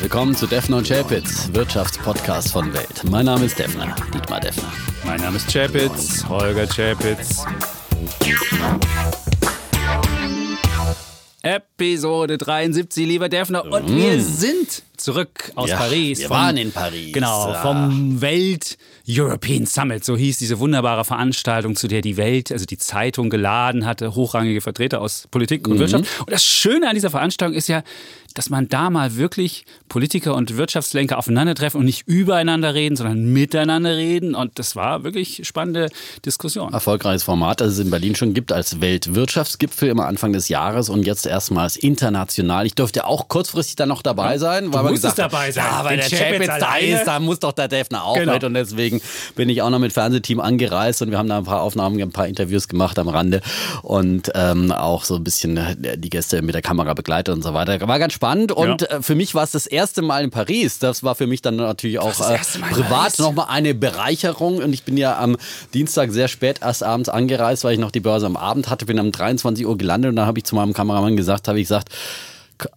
Willkommen zu Defner und Chapitz, Wirtschaftspodcast von Welt. Mein Name ist Defner, Dietmar Defner. Mein Name ist Chapitz, Holger Chapitz. Episode 73, lieber Defner. Und mm. wir sind zurück aus ja, Paris. Wir vom, waren in Paris. Genau, vom Welt European Summit, so hieß diese wunderbare Veranstaltung, zu der die Welt, also die Zeitung geladen hatte, hochrangige Vertreter aus Politik und mhm. Wirtschaft. Und das Schöne an dieser Veranstaltung ist ja, dass man da mal wirklich Politiker und Wirtschaftslenker aufeinandertreffen und nicht übereinander reden, sondern miteinander reden. Und das war wirklich spannende Diskussion. Erfolgreiches Format, das es in Berlin schon gibt als Weltwirtschaftsgipfel immer Anfang des Jahres und jetzt erstmals international. Ich durfte auch kurzfristig dann noch dabei sein, weil man gesagt dabei sein. Ja, weil der Chapitz da ist, da muss doch der Defner auch genau. mit und deswegen bin ich auch noch mit Fernsehteam angereist und wir haben da ein paar Aufnahmen, ein paar Interviews gemacht am Rande und ähm, auch so ein bisschen die Gäste mit der Kamera begleitet und so weiter. War ganz spannend und ja. Äh, für mich war es das erste Mal in Paris. Das war für mich dann natürlich auch äh, privat nochmal eine Bereicherung und ich bin ja am Dienstag sehr spät erst abends angereist, weil ich noch die Börse am Abend hatte, bin um 23 Uhr gelandet und da habe ich zu meinem Kameramann gesagt, habe ich gesagt,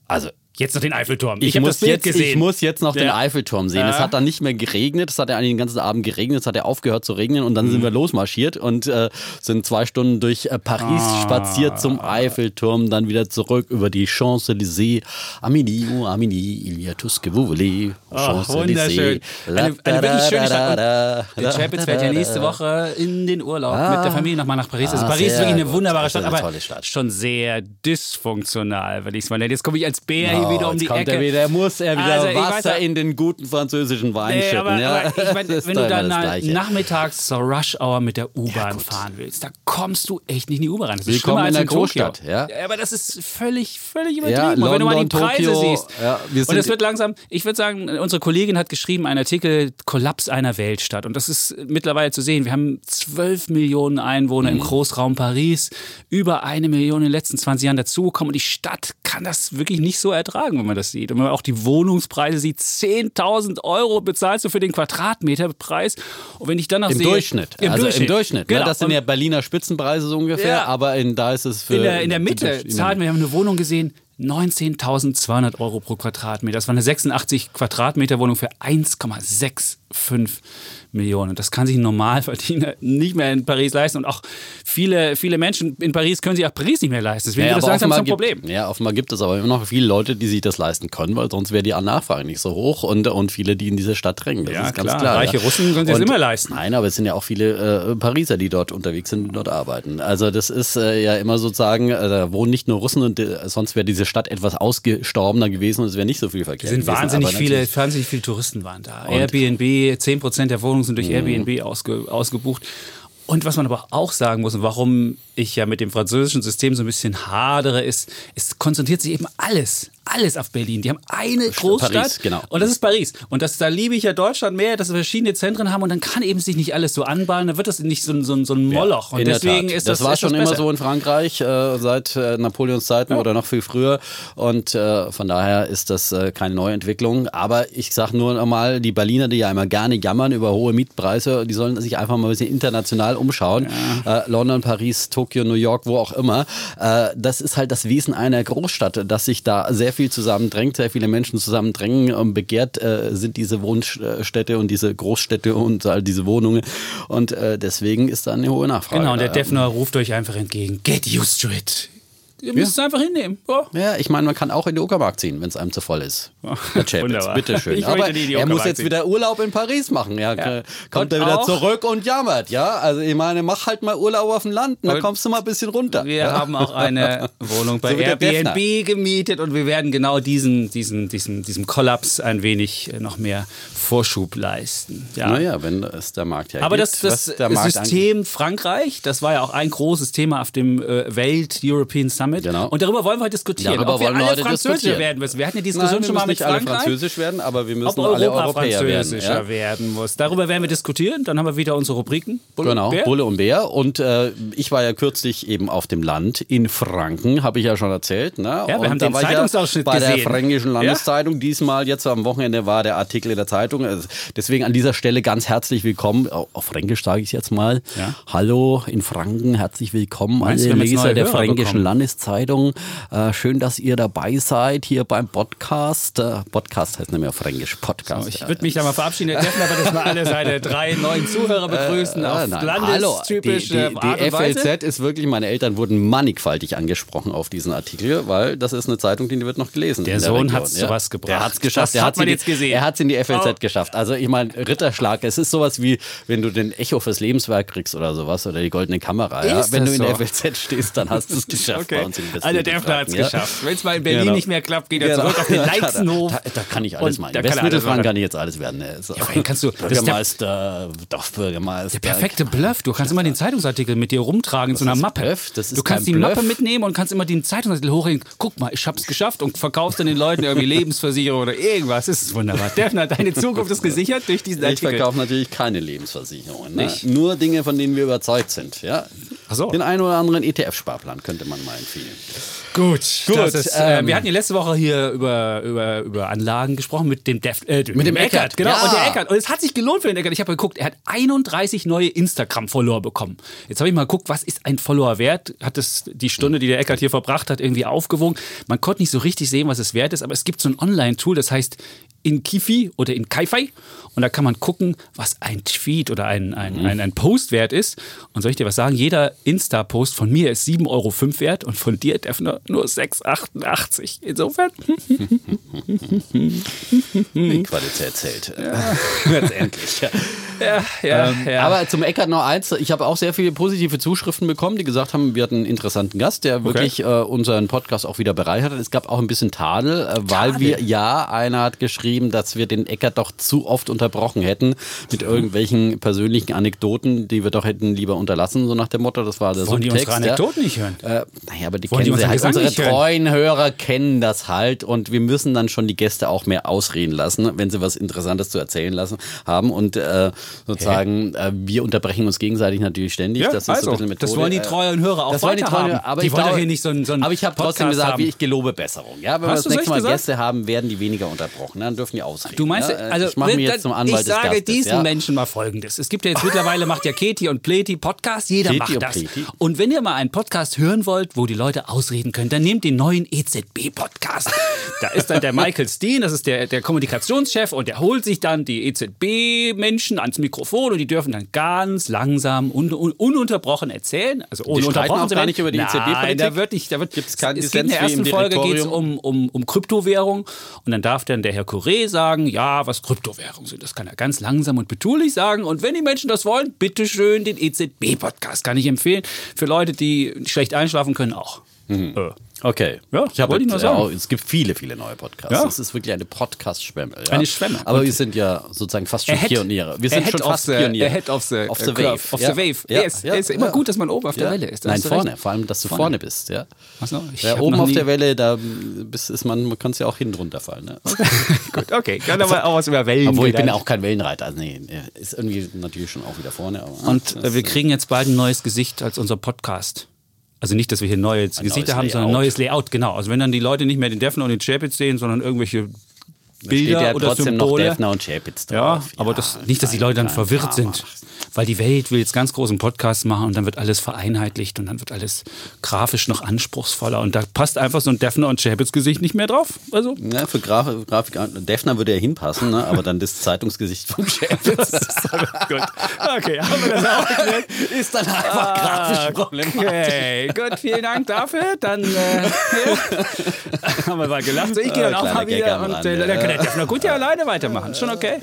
also Jetzt noch den Eiffelturm. Ich, ich muss, jetzt, gesehen. ich muss jetzt noch ja. den Eiffelturm sehen. Ja. Es hat dann nicht mehr geregnet. Es hat ja eigentlich den ganzen Abend geregnet. Es hat ja aufgehört zu regnen und dann mhm. sind wir losmarschiert und äh, sind zwei Stunden durch äh, Paris ah. spaziert zum Eiffelturm, dann wieder zurück über die Champs-Élysées. Amini, oh Amini, il y a tout ce que vous voulez. Champs-Élysées. Eine, eine wirklich schöne Stadt. der Chapitz fährt ja nächste Woche in den Urlaub ah. mit der Familie nochmal nach Paris. Also ah, Paris ist wirklich eine wunderbare Stadt, aber Stadt. schon sehr dysfunktional, wenn ich es mal nenne. Jetzt komme ich als Bär oh, wieder um die Ecke. Er, wieder, er muss er wieder also, Wasser weiß, in den guten französischen Wein nee, schütten. Ja. ich mein, wenn du dann nachmittags zur Rush Hour mit der U-Bahn ja, fahren willst, da kommst du echt nicht in die U-Bahn rein. Das ist Willkommen in der Großstadt. Ja? Aber das ist völlig, völlig übertrieben. Ja, London, wenn du mal die Preise Tokio, siehst. Und es wird langsam, ich würde sagen, unsere Kollegin hat geschrieben, einen Artikel Kollaps einer Weltstadt. Und das ist mittlerweile zu sehen. Wir haben 12 Millionen Einwohner mhm. im Großraum Paris, über eine Million in den letzten 20 Jahren dazugekommen. Und die Stadt kann das wirklich nicht so ertragen, wenn man das sieht. Und wenn man auch die Wohnungspreise sieht, 10.000 Euro bezahlst du für den Quadratmeterpreis. Und wenn ich dann noch Im sehe... Durchschnitt. Im also Durchschnitt. im Durchschnitt. Ne? Genau. Das sind ja Berliner Spitzenpreise so ungefähr, ja. aber in, da ist es für... In der, in der Mitte zahlen wir, wir haben eine Wohnung gesehen, 19.200 Euro pro Quadratmeter. Das war eine 86 Quadratmeter Wohnung für 1,65 Millionen. Das kann sich ein Normalverdiener nicht mehr in Paris leisten. Und auch viele, viele Menschen in Paris können sich auch Paris nicht mehr leisten. Deswegen ja, wird das langsam zum Problem. Ja, offenbar gibt es aber immer noch viele Leute, die sich das leisten können, weil sonst wäre die Nachfrage nicht so hoch und, und viele, die in diese Stadt drängen. Das ja, ist ganz klar. klar Reiche ja. Russen können sich das immer leisten. Nein, aber es sind ja auch viele äh, Pariser, die dort unterwegs sind und dort arbeiten. Also das ist äh, ja immer sozusagen, äh, da wohnen nicht nur Russen und äh, sonst wäre diese Stadt etwas ausgestorbener gewesen und es wäre nicht so viel Verkehr. Es sind gewesen, wahnsinnig viele, wahnsinnig viele Touristen waren da. Und Airbnb, 10% der Wohnungen sind durch mhm. Airbnb ausge, ausgebucht. Und was man aber auch sagen muss, und warum ich ja mit dem französischen System so ein bisschen hadere, ist, es konzentriert sich eben alles alles auf Berlin. Die haben eine Großstadt Paris, genau. und das ist Paris. Und das, da liebe ich ja Deutschland mehr, dass wir verschiedene Zentren haben und dann kann eben sich nicht alles so anbahnen, dann wird das nicht so, so, so ein Moloch. Ja, und deswegen ist das, das war schon immer so in Frankreich äh, seit äh, Napoleons Zeiten ja. oder noch viel früher und äh, von daher ist das äh, keine Neuentwicklung. Aber ich sage nur nochmal, die Berliner, die ja immer gerne jammern über hohe Mietpreise, die sollen sich einfach mal ein bisschen international umschauen. Ja. Äh, London, Paris, Tokio, New York, wo auch immer. Äh, das ist halt das Wesen einer Großstadt, dass sich da sehr sehr viel zusammendrängt, sehr viele Menschen zusammendrängen. Und begehrt äh, sind diese Wohnstädte und diese Großstädte und all diese Wohnungen. Und äh, deswegen ist da eine hohe Nachfrage. Genau, und der Defner ruft euch einfach entgegen. Get used to it. Ihr müsst ja. es einfach hinnehmen. Ja, ja ich meine, man kann auch in die Uckermark ziehen, wenn es einem zu voll ist. Herr Chapitz, bitteschön. Ich Aber er muss jetzt wieder Urlaub in Paris machen. Ja, ja. Kommt und er wieder zurück und jammert. Ja, also ich meine, mach halt mal Urlaub auf dem Land, dann kommst du mal ein bisschen runter. Wir ja. haben auch eine Wohnung bei so Airbnb gemietet und wir werden genau diesen, diesen, diesen, diesem Kollaps ein wenig noch mehr Vorschub leisten. Ja. Naja, wenn es der Markt ja Aber gibt, das, das System Frankreich, das war ja auch ein großes Thema auf dem äh, Welt European Summit damit. Genau. Und darüber wollen wir heute diskutieren. Darüber ob wir alle Französisch werden müssen. Wir hatten die Diskussion Nein, schon mal mit nicht alle Französisch werden, aber wir müssen ob alle Europäer französischer werden, ja? werden muss. Darüber werden wir diskutieren. Dann haben wir wieder unsere Rubriken. Bulle genau, und Bär. Bulle und Bär. Und äh, ich war ja kürzlich eben auf dem Land in Franken, habe ich ja schon erzählt. Ne? Ja, wir und haben den Zeitungsausschnitt ja bei gesehen. der Fränkischen Landeszeitung. Ja? Diesmal jetzt am Wochenende war der Artikel in der Zeitung. Also deswegen an dieser Stelle ganz herzlich willkommen. Auf Fränkisch sage ich jetzt mal. Ja? Hallo in Franken, herzlich willkommen. Meinst, alle Leser der Fränkischen bekommen? Tageszeitung. Äh, schön, dass ihr dabei seid hier beim Podcast. Äh, Podcast heißt nämlich auf Fränkisch Podcast. So, ich würde mich da mal verabschieden, Herr Deffner, aber dass wir alle seine drei neuen Zuhörer begrüßen. Äh, auf nein, landestypische die, die, die, die FLZ ist wirklich, meine Eltern wurden mannigfaltig angesprochen auf diesen Artikel, weil das ist eine Zeitung, die wird noch gelesen. Der Sohn hat es ja. sowas gebracht. Der hat es geschafft. Das der hat man jetzt gesehen. Er hat es in die FLZ oh. geschafft. Also ich meine, Ritterschlag, es ist sowas wie, wenn du den Echo fürs Lebenswerk kriegst oder sowas oder die goldene Kamera. Ja? Wenn du in so? der FLZ stehst, dann hast du es geschafft okay. Bei uns im Also der hat es ja. geschafft. Wenn es mal in Berlin genau. nicht mehr klappt, geht er genau. zurück auf den Leizenhof. Da, da, da, kann ich alles machen. Westmittelfranken kann ich jetzt alles werden. So. Ja, kannst du, Bürgermeister, doch Bürgermeister. Der perfekte Bluff. Du kannst immer den Zeitungsartikel mit dir rumtragen in so einer Mappe. Du kannst die Mappe mitnehmen und kannst immer den Zeitungsartikel hochhängen. Guck mal, ich hab's geschafft und verkaufst dann den Leuten irgendwie Lebensversicherung oder irgendwas. Das ist wunderbar. Defner, deine Zukunft ist gesichert durch diesen Artikel. Ich verkaufe natürlich keine Lebensversicherungen. Ne? Nur Dinge, von denen wir überzeugt sind. Ja? So. Den einen oder anderen ETF-Sparplan könnte man mal empfehlen. Gut, gut. Ist, ähm, wir hatten ja letzte Woche hier über, über, über Anlagen gesprochen mit dem Def, äh, mit, dem Eckert. Eckert. Genau, ja. und der Eckert. Und es hat sich gelohnt für den Eckert. Ich habe geguckt, er hat 31 neue Instagram-Follower bekommen. Jetzt habe ich mal geguckt, was ist ein Follower wert? Hat es die Stunde, die der Eckert hier verbracht hat, irgendwie aufgewogen? Man konnte nicht so richtig sehen, was es wert ist, aber es gibt so ein Online-Tool, das heißt in Kifi oder in Kaifai. Und da kann man gucken, was ein Tweet oder ein, ein, mhm. ein, ein Post wert ist. Und soll ich dir was sagen? Jeder Insta-Post von mir ist 7,05 Euro wert und von dir, Defner, nur 6,88. Insofern. Die Qualität zählt. Ja. Letztendlich. Ja, ja, ähm, ja. Aber zum Eckart noch eins. Ich habe auch sehr viele positive Zuschriften bekommen, die gesagt haben, wir hatten einen interessanten Gast, der wirklich okay. äh, unseren Podcast auch wieder bereichert hat. Es gab auch ein bisschen Tadel, äh, weil Tadel. wir, ja, einer hat geschrieben, dass wir den Eckart doch zu oft unterbrochen hätten mit irgendwelchen persönlichen Anekdoten, die wir doch hätten lieber unterlassen, so nach dem Motto. Das war der Wollen Subtext. die unsere Anekdoten ja. nicht hören? Äh, naja, aber die Wollen kennen die sie halt. Unsere treuen Hörer kennen das halt und wir müssen dann schon die Gäste auch mehr ausreden lassen, wenn sie was Interessantes zu erzählen lassen haben und äh, sozusagen, äh, wir unterbrechen uns gegenseitig natürlich ständig. Ja, das ist also, so ein bisschen Methode. Das wollen die treuen Hörer auch das wollen die treuen, aber die wollen hier nicht so ein, so ein Aber ich habe trotzdem gesagt, wie ich gelobe Besserung. Ja, wenn Hast wir das nächste Mal gesagt? Gäste haben, werden die weniger unterbrochen. Dann dürfen die ausreden. Du meinst, ja? also ich mache mir jetzt zum Anwalt Ich sage Gastes, diesen ja? Menschen mal Folgendes. Es gibt ja jetzt mittlerweile, macht ja Keti und Pleti Podcast. Jeder Keti macht das. Und wenn ihr mal einen Podcast hören wollt, wo die Leute ausreden können, dann nehmt den neuen EZB-Podcast. da ist dann der Michael Steen, das ist der, der Kommunikationschef und der holt sich dann die EZB-Menschen ans Mikrofon und die dürfen dann ganz langsam und un, ununterbrochen erzählen. Also ohne unterbrochen gar nicht über die EZB-Politik. Da wird nicht, da wird, Gibt's keinen es geht in der ersten Folge geht's um, um, um Kryptowährung und dann darf dann der Herr Couré sagen, ja, was Kryptowährungen sind. Das kann er ganz langsam und betulich sagen. Und wenn die Menschen das wollen, bitteschön den EZB-Podcast kann ich empfehlen. Für Leute, die schlecht einschlafen können, auch. Mhm. Äh. Okay. Ja, ich habe nur sagen. Ja, es gibt viele, viele neue Podcasts. Ja. Es ist wirklich eine Podcast-Schwemme. Ja? Eine Schwemme. Aber Und wir sind ja sozusagen fast schon Pioniere. Wir sind schon fast the, Pioniere. Ahead of the, of the uh, wave. Of the wave. Ja. Yes. Ja. Es ist immer gut, dass man oben auf der Welle ist. Nein, vorne. Recht. Vor allem, dass du vorne, vorne bist. Ja. So, ja, oben auf der Welle, da bist, ist man, man kann es ja auch hinten runterfallen. Ne? gut, okay. Kann aber auch was über Wellen Obwohl, ich bin ja auch kein Wellenreiter. Also, nee, ist irgendwie natürlich schon auch wieder vorne. Und äh, wir kriegen jetzt bald ein neues Gesicht als unser Podcast. Also nicht, dass wir hier neue Gesichter haben, sondern ein neues Layout, genau. Also wenn dann die Leute nicht mehr den Defner und den Chapitz sehen, sondern irgendwelche Bilder ja oder trotzdem Symbole. noch Defner und Chapitz drauf. Ja, aber ja, das, nicht, dass die Leute dann verwirrt sind weil die Welt will jetzt ganz großen Podcast machen und dann wird alles vereinheitlicht und dann wird alles grafisch noch anspruchsvoller und da passt einfach so ein Defner und Chapitz Gesicht nicht mehr drauf. Also ja, für Graf Grafik Defner würde ja hinpassen, ne? aber dann das Zeitungsgesicht vom Chapitz. gut. Okay, haben wir das auch geklärt. Ist dann einfach ah, grafisch problematisch. Okay, gut, vielen Dank dafür. Dann äh, haben wir mal gelacht. So, ich gehe dann auch mal wieder und äh, der Defner gut ja alleine weitermachen. Schon okay?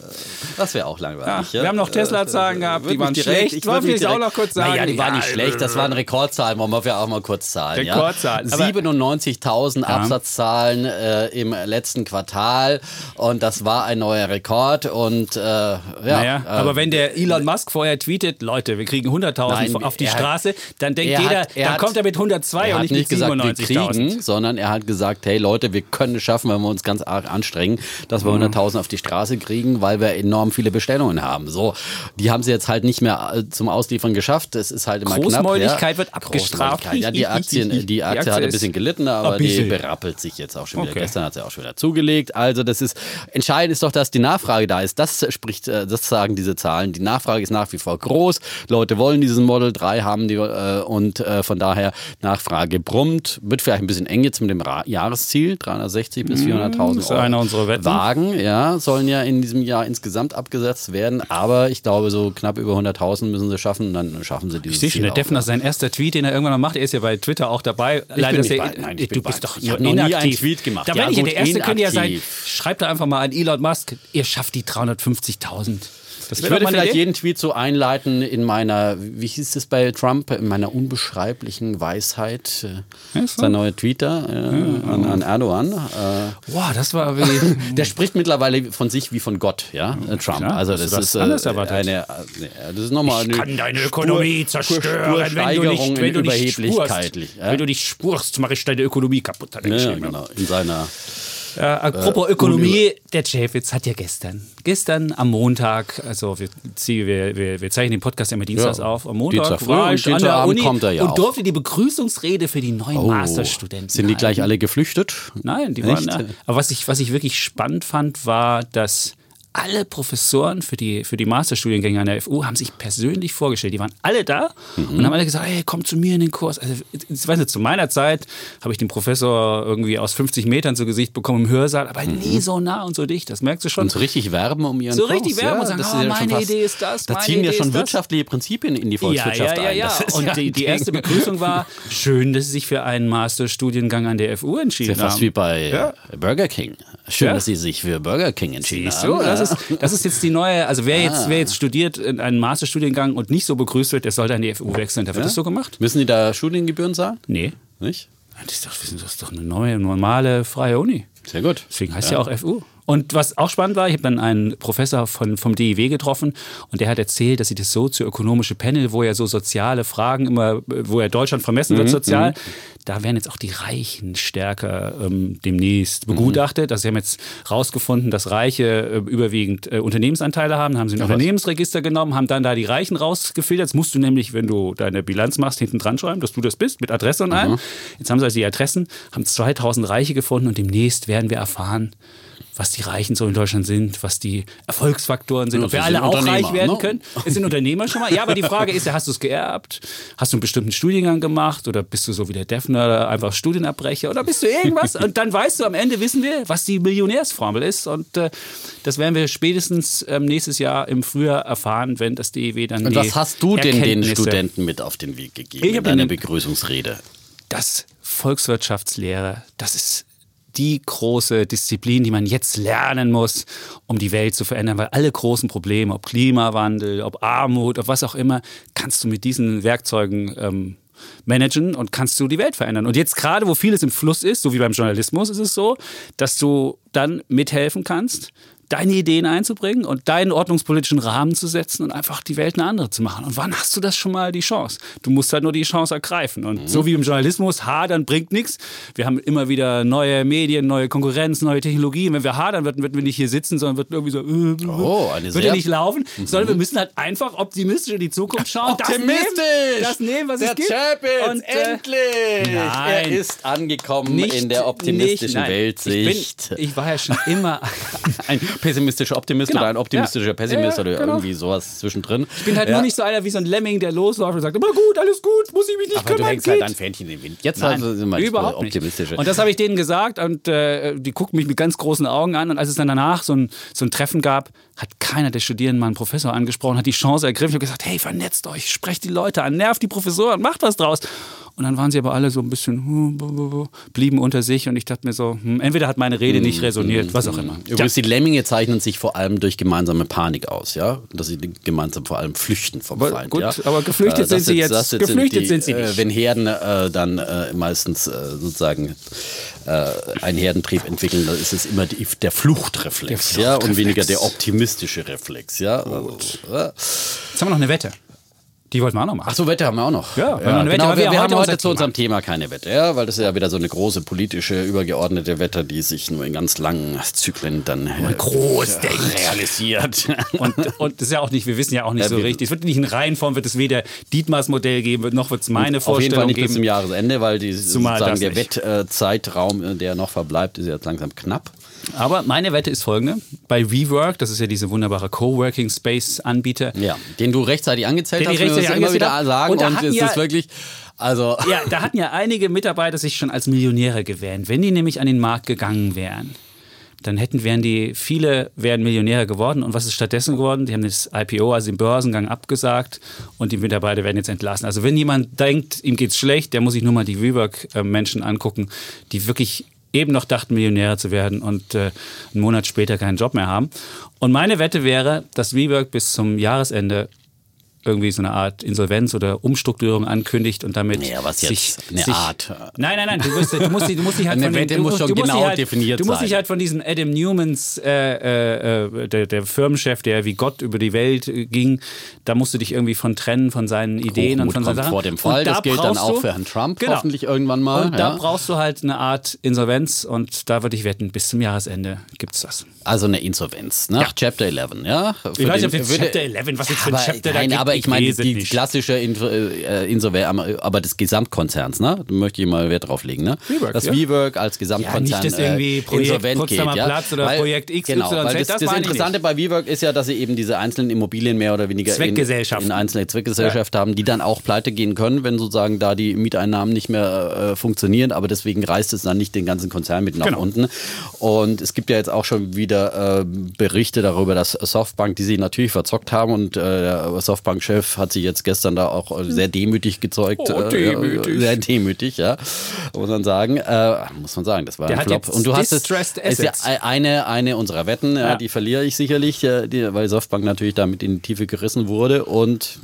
Das wäre auch langweilig. Ja, wir haben noch Tesla-Zahlen gehabt, die waren direkt, schlecht. Ich wollte vielleicht auch noch kurz sagen. Naja, die waren nicht schlecht. Das waren Rekordzahlen. Wollen wir auch mal kurz zahlen. Rekordzahlen. Ja? 97.000 Absatzzahlen äh, im letzten Quartal. Und das war ein neuer Rekord. Und äh, ja. Naja, äh, aber wenn der Elon Musk vorher tweetet, Leute, wir kriegen 100.000 auf die Straße, dann denkt jeder, hat, dann hat, kommt er mit 102 und nicht, nicht mit 97.000. Sondern er hat gesagt, hey Leute, wir können es schaffen, wenn wir uns ganz arg anstrengen, dass wir mhm. 100.000 auf die Straße kriegen, weil wir enorm viele Bestellungen haben. So, die haben sie jetzt halt nicht mehr äh, zum Ausliefern geschafft. Es ist halt immer Großmäuligkeit knapp. Ja. wird abgestraft. Ja, die, Aktien, die, die Aktie, hat ein bisschen gelitten, aber die berappelt sich jetzt auch schon wieder. Okay. Gestern hat sie auch schon wieder zugelegt. Also das ist, entscheidend ist doch, dass die Nachfrage da ist. Das spricht, äh, das sagen diese Zahlen. Die Nachfrage ist nach wie vor groß. Leute wollen diesen Model 3 haben die, äh, und von daher Nachfrage brummt. Wird vielleicht ein bisschen eng jetzt mit dem Jahresziel, 360 bis 400.000 Euro. Einer unserer Wetten. Wagen, ja, sollen ja in diesem Jahr insgesamt abgesetzt werden, aber ich glaube, so knapp über 100.000 müssen sie schaffen, dann schaffen sie dieses Ich sehe schon, der Defner, sein erster Tweet, den er irgendwann noch macht, er ist ja bei Twitter auch dabei. Ich Leider bin bei, nein, ich du bist doch nur noch nie einen Tweet gemacht. Da ja, ich ja der Erste, könnte ja sein, schreibt da einfach mal an Elon Musk, ihr schafft die 350.000. Das ich würde vielleicht jeden Tweet so einleiten in meiner, wie hieß es bei Trump, in meiner unbeschreiblichen Weisheit. Äh, ja, so. Sein neuer Tweeter äh, ja, an, an, Erdogan. Äh, wow, das war wie. der spricht mittlerweile von sich wie von Gott, ja, äh, Trump. Klar, also das, das ist äh, eine, das ist nochmal eine. Ich kann deine Ökonomie Spur, zerstören, wenn du nicht, wenn du nicht spurst. Wenn du nicht spurst, mache ich deine Ökonomie kaputt. Hat er ja, genau, in seiner äh, apropos äh, Ökonomie, der Jeffitz hat ja gestern, gestern am Montag, also wir, wir, wir, wir zeichnen den Podcast immer dienstags ja. auf, am Montag war ich an der Uni ja und durfte die Begrüßungsrede für die neuen oh. Masterstudenten Sind die gleich alle geflüchtet? Nein, die Echt? waren, aber was ich, was ich wirklich spannend fand, war, dass alle Professoren für die, für die Masterstudiengänge an der FU haben sich persönlich vorgestellt. Die waren alle da mhm. und haben alle gesagt, hey, komm zu mir in den Kurs. Also, ich weiß nicht, zu meiner Zeit habe ich den Professor irgendwie aus 50 Metern zu Gesicht bekommen im Hörsaal, aber mhm. nie so nah und so dicht. Das merkst du schon. Und so richtig werben um ihren So Kurs. richtig werben ja, und sagen, oh, ja meine fast, Idee ist das, Da ziehen ja schon wirtschaftliche Prinzipien in die Volkswirtschaft ja, ja, ja, ein. Ja, Und die, die, erste Begrüßung war, schön, dass Sie sich für einen Masterstudiengang an der FU entschieden haben. Das ist fast wie bei Burger King. Schön, dass Sie sich für Burger King entschieden Siehst haben. Du, das, ist, das ist jetzt die neue, also wer, ah. jetzt, wer jetzt studiert in einem Masterstudiengang und nicht so begrüßt wird, der sollte an die FU wechseln. Da wird ja? das so gemacht. Müssen die da Studiengebühren zahlen? Nee. Nicht? Das ist, doch, das ist doch eine neue, normale, freie Uni. Sehr gut. Deswegen heißt ja, ja auch FU. Und was auch spannend war, ich habe dann einen Professor von, vom DIW getroffen und der hat erzählt, dass sie das sozioökonomische Panel, wo ja so soziale Fragen immer, wo ja Deutschland vermessen wird mhm, sozial, mhm. da werden jetzt auch die Reichen stärker ähm, demnächst begutachtet. Mhm. Also sie haben jetzt rausgefunden, dass Reiche äh, überwiegend äh, Unternehmensanteile haben, haben sie ein ja, Unternehmensregister genommen, haben dann da die Reichen rausgefiltert. Das musst du nämlich, wenn du deine Bilanz machst, hinten dran schreiben, dass du das bist, mit Adresse und allem. Jetzt haben sie also die Adressen, haben 2000 Reiche gefunden und demnächst werden wir erfahren, was die Reichen so in Deutschland sind, was die Erfolgsfaktoren sind, ja, ob wir alle auch reich werden ne? können. Es sind Unternehmer schon mal. Ja, aber die Frage ist ja, hast du es geerbt? Hast du einen bestimmten Studiengang gemacht? Oder bist du so wie der Defner einfach Studienabbrecher? Oder bist du irgendwas? Und dann weißt du, am Ende wissen wir, was die Millionärsformel ist. Und äh, das werden wir spätestens ähm, nächstes Jahr im Frühjahr erfahren, wenn das DEW dann Und was hast du denn den Studenten mit auf den Weg gegeben ich in deiner Begrüßungsrede? Das Volkswirtschaftslehre, das ist die große Disziplin, die man jetzt lernen muss, um die Welt zu verändern, weil alle großen Probleme, ob Klimawandel, ob Armut, ob was auch immer, kannst du mit diesen Werkzeugen ähm, managen und kannst du die Welt verändern. Und jetzt gerade, wo vieles im Fluss ist, so wie beim Journalismus, ist es so, dass du dann mithelfen kannst, deine Ideen einzubringen und deinen ordnungspolitischen Rahmen zu setzen und einfach die Welt eine andere zu machen. Und wann hast du das schon mal die Chance? Du musst halt nur die Chance ergreifen. Und mhm. so wie im Journalismus, hadern bringt nichts. Wir haben immer wieder neue Medien, neue Konkurrenz, neue Technologien. Wenn wir hadern, würden, würden wir nicht hier sitzen, sondern würden irgendwie so, äh, oh, würde nicht laufen, mhm. sondern wir müssen halt einfach optimistisch in die Zukunft schauen. Optimistisch! Das nehmen, das nehmen was der es gibt. Und, äh, endlich! Nein, er ist angekommen nicht, in der optimistischen nicht, Weltsicht. Ich, bin, ich war ja schon immer ein pessimistischer Optimist genau. oder ein optimistischer ja. Pessimist ja, oder genau. irgendwie sowas zwischendrin. Ich bin halt nur nicht so einer wie so ein Lemming, der losläuft und sagt, immer gut, alles gut, muss ich mich nicht Aber kümmern. du hängst halt ein Fähnchen in den Wind. Jetzt Nein, also sind wir überhaupt optimistische. Und das habe ich denen gesagt und äh, die gucken mich mit ganz großen Augen an und als es dann danach so ein, so ein Treffen gab, hat keiner der Studierenden mal einen Professor angesprochen, hat die Chance ergriffen. Habe gesagt, hey, vernetzt euch, sprecht die Leute an, nervt die Professoren, macht was draus. Und dann waren sie aber alle so ein bisschen, hm, blieben unter sich und ich dachte mir so, hm, entweder hat meine Rede nicht resoniert, was auch immer. Übrigens, die Lemminge zeichnen sich vor allem durch gemeinsame Panik aus, ja? Dass sie gemeinsam vor allem flüchten vom aber, Feind. Gut, ja? aber geflüchtet äh, sind sie jetzt, jetzt geflüchtet sind, die, sind sie nicht. Äh, wenn Herden äh, dann äh, meistens äh, sozusagen einen Herdentrieb entwickeln, dann ist es immer die, der Fluchtreflex, der ja? Und weniger der optimistische Reflex, ja? Also, Jetzt haben wir noch eine Wette. Die wollten wir auch noch machen. Ach so, Wette haben wir auch noch. Ja, ja genau. wir, wir, wir haben heute zu unserem Thema keine Wette, ja, weil das ist ja wieder so eine große politische, übergeordnete Wette, die sich nur in ganz langen Zyklen dann äh, groß realisiert. Und, und das ist ja auch nicht, wir wissen ja auch nicht ja, so richtig. Es wird nicht in Reihenform, wird es weder Dietmars Modell geben, noch wird es meine Vorstellung geben. Auf jeden Fall nicht geben. bis zum Jahresende, weil die, sozusagen der Wettzeitraum, äh, der noch verbleibt, ist jetzt langsam knapp. Aber meine Wette ist folgende. Bei WeWork, das ist ja diese wunderbare Coworking Space Anbieter. Ja, den du rechtzeitig angezählt den hast, rechtzeitig immer wieder sagen. Und, und es ja, ist wirklich... Also. Ja, da hatten ja einige Mitarbeiter sich schon als Millionäre gewähnt. Wenn die nämlich an den Markt gegangen wären, dann hätten, wären die, viele wären Millionäre geworden. Und was ist stattdessen geworden? Die haben das IPO, also den Börsengang, abgesagt und die Mitarbeiter werden jetzt entlassen. Also wenn jemand denkt, ihm geht's schlecht, der muss sich nur mal die WeWork-Menschen angucken, die wirklich eben noch dachten, Millionäre zu werden und äh, einen Monat später keinen Job mehr haben. Und meine Wette wäre, dass WeWork bis zum Jahresende irgendwie so eine Art Insolvenz oder Umstrukturierung ankündigt und damit ja, was sich, eine sich, Art. Nein, nein, nein, du musst, du musst, du musst dich halt von Wette muss schon genau halt, definiert Du musst dich halt von diesem Adam Newmans, äh, äh, äh, der, der Firmenchef, der wie Gott über die Welt äh, ging, da musst du dich irgendwie von trennen von seinen Ideen und von seinen Sachen. vor dem Fall, da das gilt dann auch für Herrn Trump genau. hoffentlich irgendwann mal. Und ja. da brauchst du halt eine Art Insolvenz und da würde ich wetten, bis zum Jahresende gibt es das. Also eine Insolvenz nach ja. Chapter 11, ja? Für ich weiß nicht, ob Chapter 11, was jetzt für ein Chapter nein, da gibt. Aber ich meine, die, klassische äh, Insolvenz, aber des Gesamtkonzerns, ne? Da möchte ich mal Wert drauf legen, ne? WeWork, das ja. WeWork als Gesamtkonzern ja, nicht, dass irgendwie äh, Projekt insolvent geht, ja? Platz oder weil, Projekt X, genau, weil das, das, das Interessante bei WeWork ist ja, dass sie eben diese einzelnen Immobilien mehr oder weniger in, in einzelne Zweckgesellschaften ja. haben, die dann auch pleite gehen können, wenn sozusagen da die Mieteinnahmen nicht mehr äh, funktionieren, aber deswegen reißt es dann nicht den ganzen Konzern mit nach genau. unten. Und es gibt ja jetzt auch schon wieder äh, Berichte darüber, dass Softbank, die sich natürlich verzockt haben und äh, der Softbank-Chef hat sich jetzt gestern da auch sehr demütig gezeugt. Oh, demütig. Äh, sehr demütig, ja. Muss man sagen. Äh, muss man sagen, das war Der ein Flop. Und du hast es, ist ja eine, eine unserer Wetten, ja. die verliere ich sicherlich, die, weil Softbank natürlich damit in die Tiefe gerissen wurde und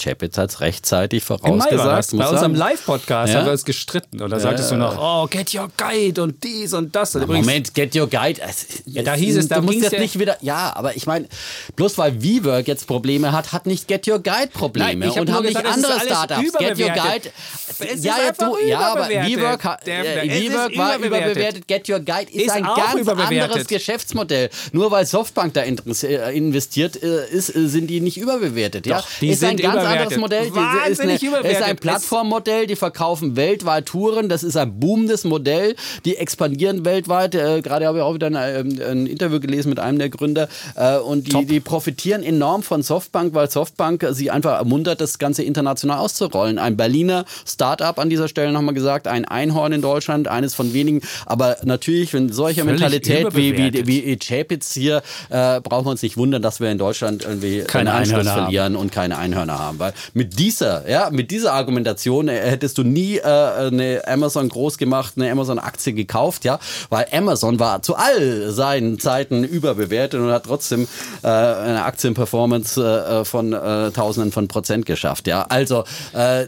Chapitz hat es rechtzeitig vorausgesagt. Bei unserem Live-Podcast ja? haben wir es gestritten. Und da sagtest du noch, oh, get your guide und dies und das. Und Moment, get your guide. ja, da hieß es, da du musst jetzt nicht wieder. Ja, aber ich meine, bloß weil WeWork jetzt Probleme hat, hat nicht Get Your Guide Probleme. Nein, und haben nicht andere Startups. Get Your Guide. Es ja, jetzt du, ja, aber WeWork, äh, WeWork war überbewertet. Get Your Guide ist, ist ein ganz anderes Geschäftsmodell. Nur weil Softbank da äh, investiert äh, ist, sind die nicht überbewertet. Ja? Doch, die ist sind ein ganz anderes Modell. Wahnsinnig ist, eine, ist ein Plattformmodell, die verkaufen weltweit Touren. Das ist ein boomendes Modell. Die expandieren weltweit. Äh, Gerade habe ich auch wieder ein, ähm, ein, Interview gelesen mit einem der Gründer. Äh, und die, die, profitieren enorm von Softbank, weil Softbank sie einfach ermuntert, das Ganze international auszurollen. Ein Berliner Startup an dieser Stelle nochmal gesagt, ein Einhorn in Deutschland, eines von wenigen. Aber natürlich, wenn solche Völlig Mentalität wie, wie, wie Chapitz hier, äh, brauchen wir uns nicht wundern, dass wir in Deutschland irgendwie keine Anschluss verlieren und keine Einhörner haben. Weil mit dieser, ja, mit dieser Argumentation äh, hättest du nie äh, eine Amazon groß gemacht, eine Amazon-Aktie gekauft, ja, weil Amazon war zu all seinen Zeiten überbewertet und hat trotzdem äh, eine Aktienperformance äh, von äh, Tausenden von Prozent geschafft, ja. Also äh,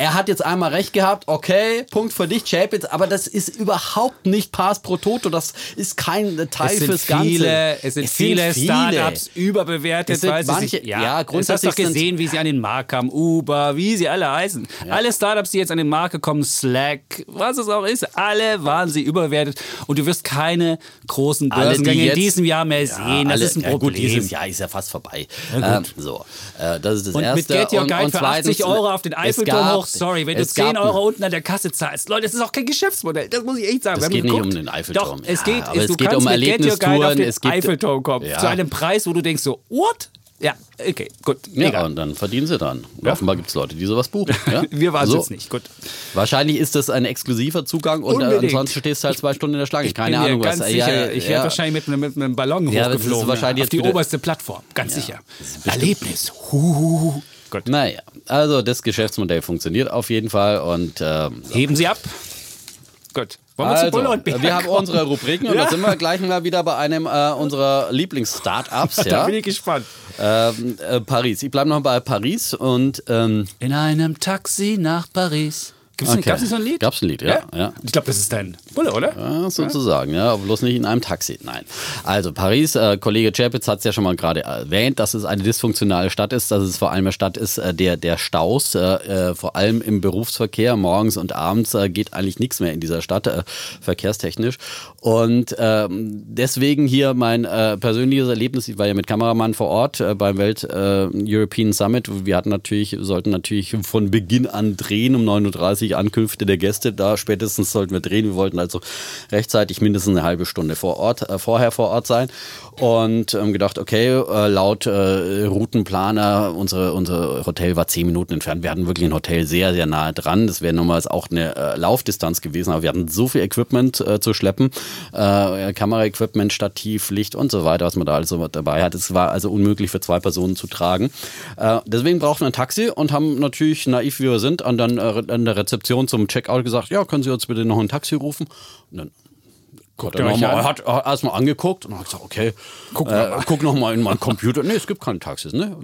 er hat jetzt einmal recht gehabt, okay, Punkt für dich, Chapitz, aber das ist überhaupt nicht Pass pro Toto, das ist kein Teil fürs viele, Ganze. Es sind es viele, viele Startups überbewertet, weil sie sich, ja, ja grundsätzlich hast doch gesehen, wie sie an den Markt kamen, Uber, wie sie alle heißen. Ja. Alle Startups, die jetzt an den Markt kommen, Slack, was es auch ist, alle waren sie überbewertet und du wirst keine großen Börsengänge in diesem Jahr mehr sehen. Ja, das alle, ist ein Problem. gut, dieses Jahr ist ja fast vorbei. Ähm, so, äh, das ist das und Erste. Mit Get Your Guide und, und für 80 Euro auf den Eiffelturm hoch sorry, wenn du 10 Euro unten an der Kasse zahlst. Leute, das ist auch kein Geschäftsmodell. Das muss ich echt sagen. Es geht nicht um den Eiffelturm. Doch, es geht, ja, es, geht um Erlebnistouren. Es geht Eiffelturm kommen. Ja. Zu einem Preis, wo du denkst so, what? Ja, okay, gut. Ja, Egal. und dann verdienen sie dran. Ja. Offenbar gibt es Leute, die sowas buchen. Ja? Wir waren es so. jetzt nicht, gut. Wahrscheinlich ist das ein exklusiver Zugang und äh, ansonsten stehst du halt zwei Stunden in der Schlange. Ich Keine Ahnung, was. Sicher, ja, ich werde wahrscheinlich mit, mit, einem Ballon ja, hochgeflogen. Wahrscheinlich auf die oberste Plattform, ganz sicher. Erlebnis. Huhuhu. Gut. Naja, also das Geschäftsmodell funktioniert auf jeden Fall und ähm, heben Sie ab. Gut. Also, wir, wir haben unsere Rubriken und ja. da sind wir gleich mal wieder bei einem äh, unserer Lieblings-Startups. Ja. da bin ich gespannt. Ähm, äh, Paris. Ich bleibe noch bei Paris und ähm, in einem Taxi nach Paris Gibt's okay. Gab's nicht so ein Lied? Gab's ein Lied, ja. ja? ja. Ich glaube, das ist dein Bulle, oder? Ja, sozusagen, ja. Aber bloß nicht in einem Taxi. Nein. Also Paris, äh, Kollege Chapitz hat es ja schon mal gerade erwähnt, dass es eine dysfunktionale Stadt ist, dass es vor allem eine Stadt ist äh, der, der Staus. Äh, äh vor allem im Berufsverkehr, morgens und abends äh, geht eigentlich nichts mehr in dieser Stadt, äh, verkehrstechnisch. Und ähm, deswegen hier mein persönliches Erlebnis, ich war ja mit Kameramann vor Ort beim Welt European Summit. Wir hatten natürlich, sollten natürlich von Beginn an drehen um 9.30 Uhr die Ankünfte der Gäste da. Spätestens sollten wir drehen. Wir wollten also rechtzeitig mindestens eine halbe Stunde vor Ort, äh, vorher vor Ort sein und ähm, gedacht, okay, äh, laut äh, Routenplaner, unsere, unser Hotel war zehn Minuten entfernt. Wir hatten wirklich ein Hotel sehr, sehr nahe dran. Das wäre nochmals auch eine äh, Laufdistanz gewesen, aber wir hatten so viel Equipment äh, zu schleppen, äh, Kameraequipment, Stativ, Licht und so weiter, was man da alles so dabei hat. Es war also unmöglich für zwei Personen zu tragen. Äh, deswegen brauchten wir ein Taxi und haben natürlich naiv wie wir sind an, dann, äh, an der Rezeption zum Checkout gesagt, ja, können Sie uns bitte noch ein Taxi rufen? Und dann Guckt er nochmal, hat, hat erstmal angeguckt und hat gesagt, okay, guck, äh, guck noch mal in meinen Computer. Nee, es gibt keine Taxis, ne?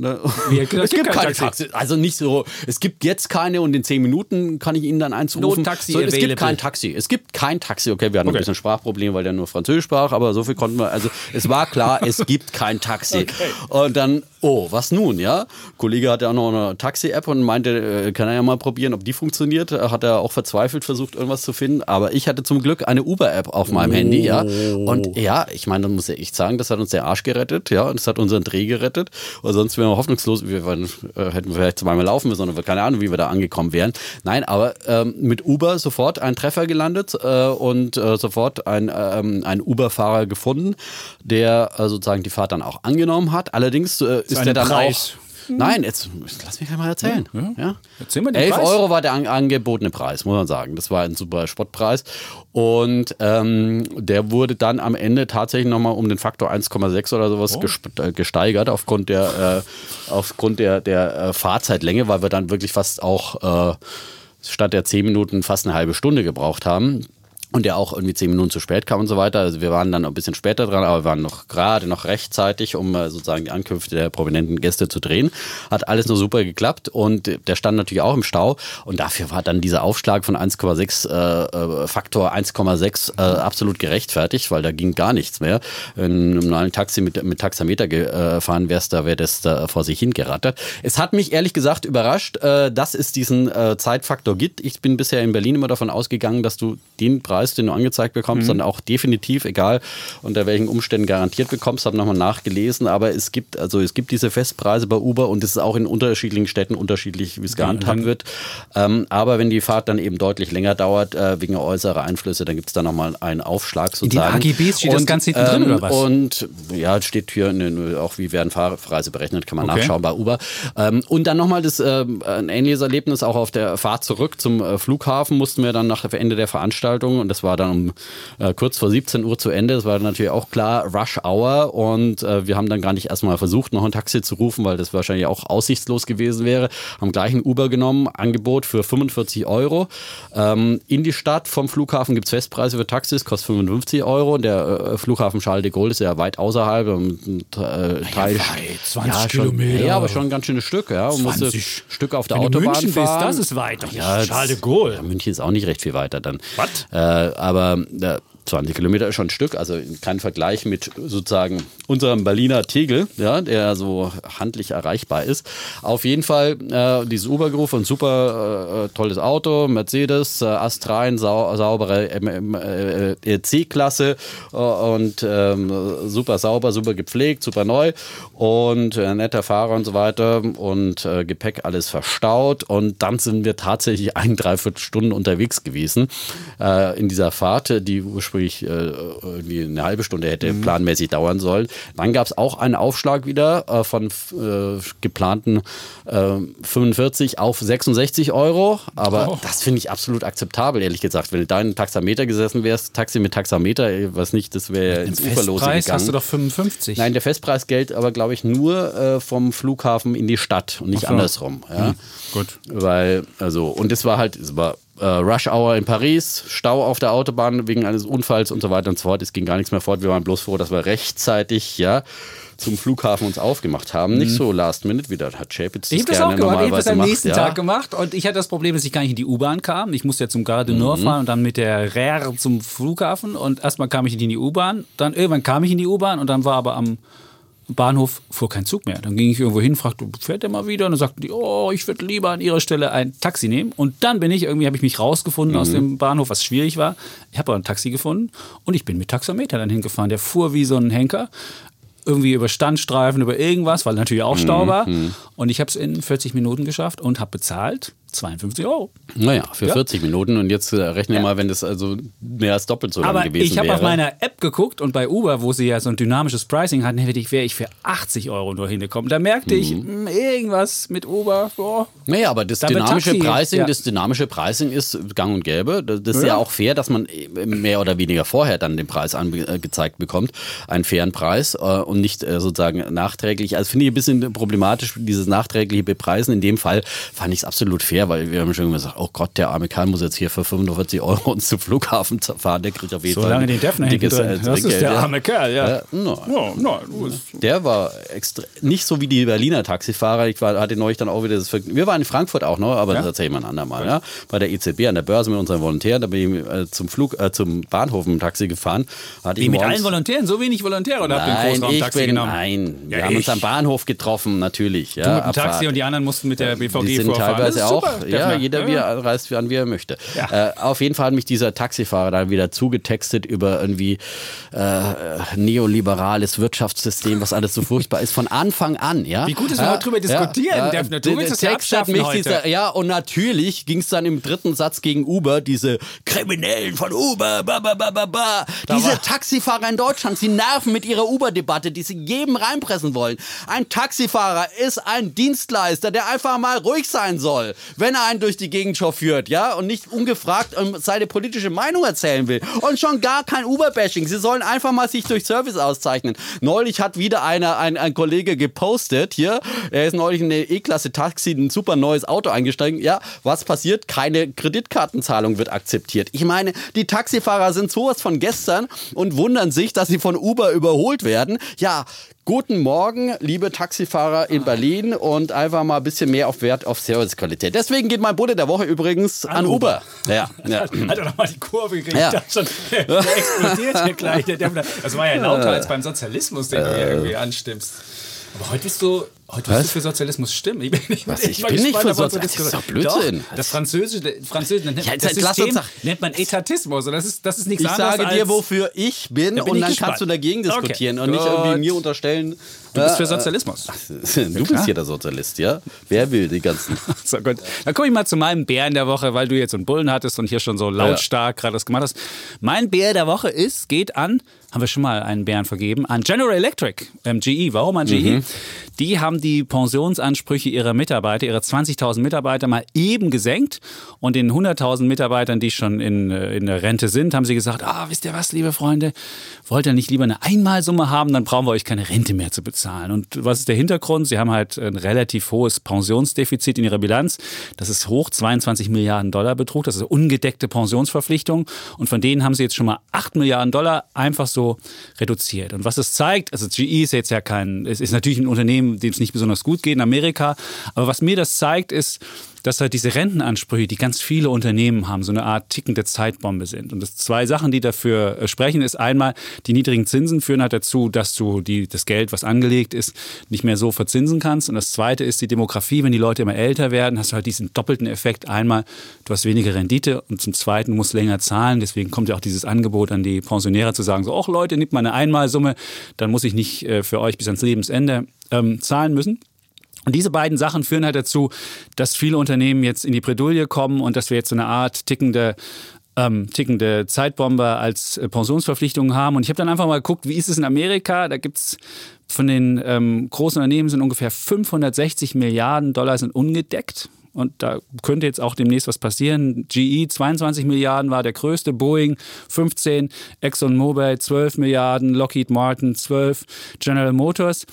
Wie, es, es, gibt, keine Taxi. Taxis. Also nicht so, es gibt jetzt keine und in zehn Minuten kann ich Ihnen dann eins rufen. No Taxi so, es gibt kein Taxi. Es gibt kein Taxi. Okay, wir hatten okay. ein bisschen Sprachproblem, weil der nur Französisch sprach, aber so viel konnten wir. Also es war klar, es gibt kein Taxi. Okay. Und dann, oh, was nun, ja? Kollege hatte auch noch eine Taxi-App und meinte, äh, kann er ja mal probieren, ob die funktioniert. Hat er auch verzweifelt versucht, irgendwas zu finden. Aber ich hatte zum Glück eine Uber-App auf meinem oh. Handy, ja. Und ja, ich meine, da muss ich sagen, das hat uns der Arsch gerettet, ja, und es hat unseren Dreh gerettet. Weil sonst wären wir hoffnungslos, wir waren, äh, hätten wir vielleicht zweimal laufen müssen, oder keine Ahnung, wie wir da angekommen wären. Nein, aber ähm, mit Uber sofort ein Treffer gelandet äh, und äh, sofort ein, ähm, ein Uber-Fahrer gefunden, der äh, sozusagen die Fahrt dann auch angenommen hat. Allerdings äh, ist der dann Preis. auch hm. Nein, jetzt lass mich einmal erzählen. Ja, ja. Erzähl mal den 11 Preis. Euro war der an, angebotene Preis, muss man sagen. Das war ein super Spottpreis. Und ähm, der wurde dann am Ende tatsächlich nochmal um den Faktor 1,6 oder sowas oh. Äh, gesteigert aufgrund der, äh, aufgrund der, der äh, Fahrzeitlänge, weil wir dann wirklich fast auch äh, statt der 10 Minuten fast eine halbe Stunde gebraucht haben und der auch irgendwie zehn Minuten zu spät kam und so weiter. Also wir waren dann ein bisschen später dran, aber wir waren noch gerade noch rechtzeitig, um äh, sozusagen die Ankünfte der prominenten Gäste zu drehen. Hat alles nur super geklappt und der stand natürlich auch im Stau und dafür war dann dieser Aufschlag von 1,6 äh, äh, Faktor 1,6 äh, absolut gerechtfertigt, weil da ging gar nichts mehr. In einem normalen Taxi mit, mit Taxameter gefahren wärst, da wäre das da vor sich hingerattert. Es hat mich ehrlich gesagt überrascht, äh, dass es diesen äh, Zeitfaktor gibt. Ich bin bisher in Berlin immer davon ausgegangen, dass du den Preis Preis, den du angezeigt bekommst, mhm. dann auch definitiv, egal unter welchen Umständen garantiert bekommst, habe nochmal nachgelesen, aber es gibt, also es gibt diese Festpreise bei Uber und es ist auch in unterschiedlichen Städten unterschiedlich, wie es gehandhabt wird. Ähm, aber wenn die Fahrt dann eben deutlich länger dauert, äh, wegen äußerer Einflüsse, dann gibt es da nochmal einen Aufschlag sozusagen. In den AGBs steht und, das ganz hinten ähm, drin oder was? Und ja, steht hier ne, auch, wie werden Fahrpreise berechnet, kann man okay. nachschauen bei Uber. Ähm, und dann nochmal das, äh, ein ähnliches Erlebnis auch auf der Fahrt zurück zum äh, Flughafen mussten wir dann nach Ende der Veranstaltung und das war dann um äh, kurz vor 17 Uhr zu Ende. Das war natürlich auch klar Rush Hour und äh, wir haben dann gar nicht erstmal versucht, noch ein Taxi zu rufen, weil das wahrscheinlich auch aussichtslos gewesen wäre. Haben gleich ein Uber genommen, Angebot für 45 Euro. Ähm, in die Stadt vom Flughafen gibt es Festpreise für Taxis, kostet 55 Euro. Der äh, Flughafen Charles de Gaulle ist ja weit außerhalb. Und, äh, Teil, ja, weit, 20 ja, Kilometer. Ja, aber schon ein ganz schönes Stück. Ja. Und 20. musste Stück auf der Wenn Autobahn München fahren. Bist, das ist weit. Ja, Charles de Gaulle. Ja, München ist auch nicht recht viel weiter dann. Was? Äh, aber äh, 20 Kilometer ist schon ein Stück, also kein Vergleich mit sozusagen unserem Berliner Tegel, ja, der so handlich erreichbar ist. Auf jeden Fall äh, dieses Uber-Groove, ein super äh, tolles Auto, Mercedes, äh, Astrein, sau saubere äh, äh, C-Klasse äh, und ähm, super sauber, super gepflegt, super neu. Und netter Fahrer und so weiter. Und Gepäck alles verstaut. Und dann sind wir tatsächlich ein, dreiviertel Stunden unterwegs gewesen in dieser Fahrt, die ursprünglich ursprünglich äh, irgendwie eine halbe Stunde hätte mhm. planmäßig dauern sollen. Dann gab es auch einen Aufschlag wieder äh, von äh, geplanten 45 äh, auf 66 Euro. Aber oh. das finde ich absolut akzeptabel, ehrlich gesagt. Wenn du da in Taxameter gesessen wärst, Taxi mit Taxameter, was nicht, das wäre ins Uferlose gegangen. hast du doch 55. Nein, der Festpreis gilt aber, glaube ich, nur äh, vom Flughafen in die Stadt und nicht so. andersrum. Ja? Mhm. Gut. Weil, also, und es war halt, es war äh, Rush Hour in Paris, Stau auf der Autobahn wegen eines Unfalls und so weiter und so fort. Es ging gar nichts mehr fort. Wir waren bloß froh, dass wir rechtzeitig, ja, zum Flughafen uns aufgemacht haben. Mhm. Nicht so last minute wieder. Hat Chapitz das Ich habe das auch gemacht. Ich habe das am nächsten macht, Tag ja. gemacht und ich hatte das Problem, dass ich gar nicht in die U-Bahn kam. Ich musste ja zum Gare du Nord mhm. fahren und dann mit der RER zum Flughafen und erstmal kam ich nicht in die U-Bahn. Dann irgendwann kam ich in die U-Bahn und dann war aber am Bahnhof fuhr kein Zug mehr. Dann ging ich irgendwo hin, fragte, fährt der mal wieder? Und dann sagten die, oh, ich würde lieber an ihrer Stelle ein Taxi nehmen. Und dann bin ich, irgendwie habe ich mich rausgefunden mhm. aus dem Bahnhof, was schwierig war. Ich habe aber ein Taxi gefunden und ich bin mit Taxameter dann hingefahren. Der fuhr wie so ein Henker irgendwie über Standstreifen, über irgendwas, weil natürlich auch Stau mhm, war. Mhm. Und ich habe es in 40 Minuten geschafft und habe bezahlt 52 Euro. Naja, für ja. 40 Minuten und jetzt äh, rechne ja. mal, wenn das also mehr als doppelt so lang gewesen ich wäre. Ich habe auf meiner App geguckt und bei Uber, wo sie ja so ein dynamisches Pricing hatten, wäre ich für 80 Euro nur hingekommen. Da merkte mhm. ich, mh, irgendwas mit Uber. Boah, naja, aber das dynamische Taxi, Pricing, ja. das dynamische Pricing ist gang und gäbe. Das ist ja. auch fair, dass man mehr oder weniger vorher dann den Preis angezeigt bekommt, einen fairen Preis äh, und nicht äh, sozusagen nachträglich. Also finde ich ein bisschen problematisch, dieses nachträgliche Bepreisen. In dem Fall fand ich es absolut fair wir wir haben schon gesagt, oh Gott, der arme Kerl muss jetzt hier für 45 Euro uns zum Flughafen fahren, der kriegt auf jeden so Fall lange den Defner dickes drin. Das ist der arme Kerl, ja. no, no, no, der war nicht so wie die Berliner Taxifahrer. Ich war, hatte neulich dann auch wieder das Vergnügen. Wir waren in Frankfurt auch noch, aber ja? das erzähle ich mal ein andermal. Ja? Bei der EZB an der Börse mit unseren Volontären, da bin ich äh, zum Flug, äh, zum Bahnhof im Taxi gefahren. Hatte wie mit allen Volontären? So wenig Volontäre oder habt ihr ein Großraumtaxi genommen? Nein, wir haben ich. uns am Bahnhof getroffen, natürlich. Ja, du mit dem Taxi und die anderen mussten mit der BVG die sind vorfahren. teilweise auch, ja, jeder wie er reist, an wie er möchte. Ja. Äh, auf jeden Fall hat mich dieser Taxifahrer dann wieder zugetextet über irgendwie äh, neoliberales Wirtschaftssystem, was alles so furchtbar ist, von Anfang an. Ja? Wie gut, dass wir ja, darüber diskutieren, ja, Defner. Du willst das ja abschaffen mich heute. Dieser, ja, und natürlich ging es dann im dritten Satz gegen Uber, diese Kriminellen von Uber, ba, ba, ba, ba, ba. Diese Taxifahrer in Deutschland, sie nerven mit ihrer Uber-Debatte, die sie jedem reinpressen wollen. Ein Taxifahrer ist ein Dienstleister, der einfach mal ruhig sein soll, wenn er einen durch die Gegend chauffiert, ja, und nicht ungefragt ähm, seine politische Meinung erzählen will. Und schon gar kein Uber-Bashing. Sie sollen einfach mal sich durch Service auszeichnen. Neulich hat wieder einer, ein, ein Kollege gepostet hier, er ist neulich in eine E-Klasse Taxi, ein super neues Auto eingestiegen. Ja, was passiert? Keine Kreditkartenzahlung wird akzeptiert. Ich meine, die Taxifahrer sind sowas von gestern und wundern sich, dass sie von Uber überholt werden. Ja, Guten Morgen, liebe Taxifahrer in Berlin und einfach mal ein bisschen mehr auf Wert auf Servicequalität. Deswegen geht mein Bulle der Woche übrigens an, an Uber. Uber. Ja, ja. Hat er nochmal die Kurve gekriegt. Ja. Schon, der, der explodiert hier gleich. das war ja lauter als beim Sozialismus, den du hier irgendwie anstimmst. Aber heute bist du Heute wirst du für Sozialismus stimmen. Ich bin nicht, Was, ich bin nicht für Sozialismus. Das ist doch Blödsinn. Doch, das Französische, Französische nennt, ja, das System doch, nennt man Etatismus. Und das ist, das ist nichts ich anderes Ich sage dir, wofür ich bin, bin und ich dann gespannt. kannst du dagegen diskutieren okay. und nicht irgendwie mir unterstellen. Du bist für Sozialismus. du bist hier der Sozialist, ja? Wer will die ganzen? so gut. Dann komme ich mal zu meinem Bären der Woche, weil du jetzt so einen Bullen hattest und hier schon so lautstark ja. gerade das gemacht hast. Mein Bär der Woche ist, geht an haben wir schon mal einen Bären vergeben, an General Electric, ähm, GE. Warum an GE? Mhm. Die haben die Pensionsansprüche ihrer Mitarbeiter, ihrer 20.000 Mitarbeiter mal eben gesenkt und den 100.000 Mitarbeitern, die schon in, äh, in der Rente sind, haben sie gesagt, ah, wisst ihr was, liebe Freunde, wollt ihr nicht lieber eine Einmalsumme haben, dann brauchen wir euch keine Rente mehr zu bezahlen. Und was ist der Hintergrund? Sie haben halt ein relativ hohes Pensionsdefizit in ihrer Bilanz. Das ist hoch, 22 Milliarden Dollar Betrug. Das ist ungedeckte Pensionsverpflichtung. Und von denen haben sie jetzt schon mal 8 Milliarden Dollar einfach so reduziert. Und was es zeigt, also GE ist jetzt ja kein, es ist natürlich ein Unternehmen, dem es nicht besonders gut geht in Amerika. Aber was mir das zeigt, ist, dass halt diese Rentenansprüche, die ganz viele Unternehmen haben, so eine Art tickende Zeitbombe sind. Und das zwei Sachen, die dafür äh, sprechen, ist einmal, die niedrigen Zinsen führen halt dazu, dass du die, das Geld, was angelegt ist, nicht mehr so verzinsen kannst. Und das zweite ist die Demografie. Wenn die Leute immer älter werden, hast du halt diesen doppelten Effekt. Einmal, du hast weniger Rendite und zum zweiten, du musst länger zahlen. Deswegen kommt ja auch dieses Angebot an die Pensionäre zu sagen, so, ach Leute, nimmt mal eine Einmalsumme, dann muss ich nicht äh, für euch bis ans Lebensende ähm, zahlen müssen. Und diese beiden Sachen führen halt dazu, dass viele Unternehmen jetzt in die Bredouille kommen und dass wir jetzt so eine Art tickende ähm, tickende Zeitbombe als äh, Pensionsverpflichtung haben. Und ich habe dann einfach mal geguckt, wie ist es in Amerika? Da gibt es von den ähm, großen Unternehmen sind ungefähr 560 Milliarden Dollar sind ungedeckt. Und da könnte jetzt auch demnächst was passieren. GE 22 Milliarden war der größte, Boeing 15, ExxonMobil 12 Milliarden, Lockheed Martin 12, General Motors.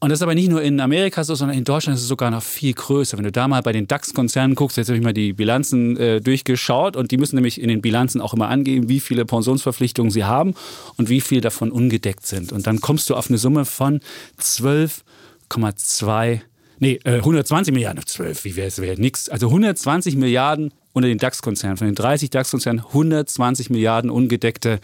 Und das ist aber nicht nur in Amerika so, sondern in Deutschland ist es sogar noch viel größer. Wenn du da mal bei den DAX-Konzernen guckst, jetzt habe ich mal die Bilanzen äh, durchgeschaut und die müssen nämlich in den Bilanzen auch immer angeben, wie viele Pensionsverpflichtungen sie haben und wie viel davon ungedeckt sind. Und dann kommst du auf eine Summe von 12,2 Nee, äh, 120 Milliarden, 12, wie wäre es, wäre nix. Also 120 Milliarden unter den DAX-Konzernen, von den 30 DAX-Konzernen 120 Milliarden ungedeckte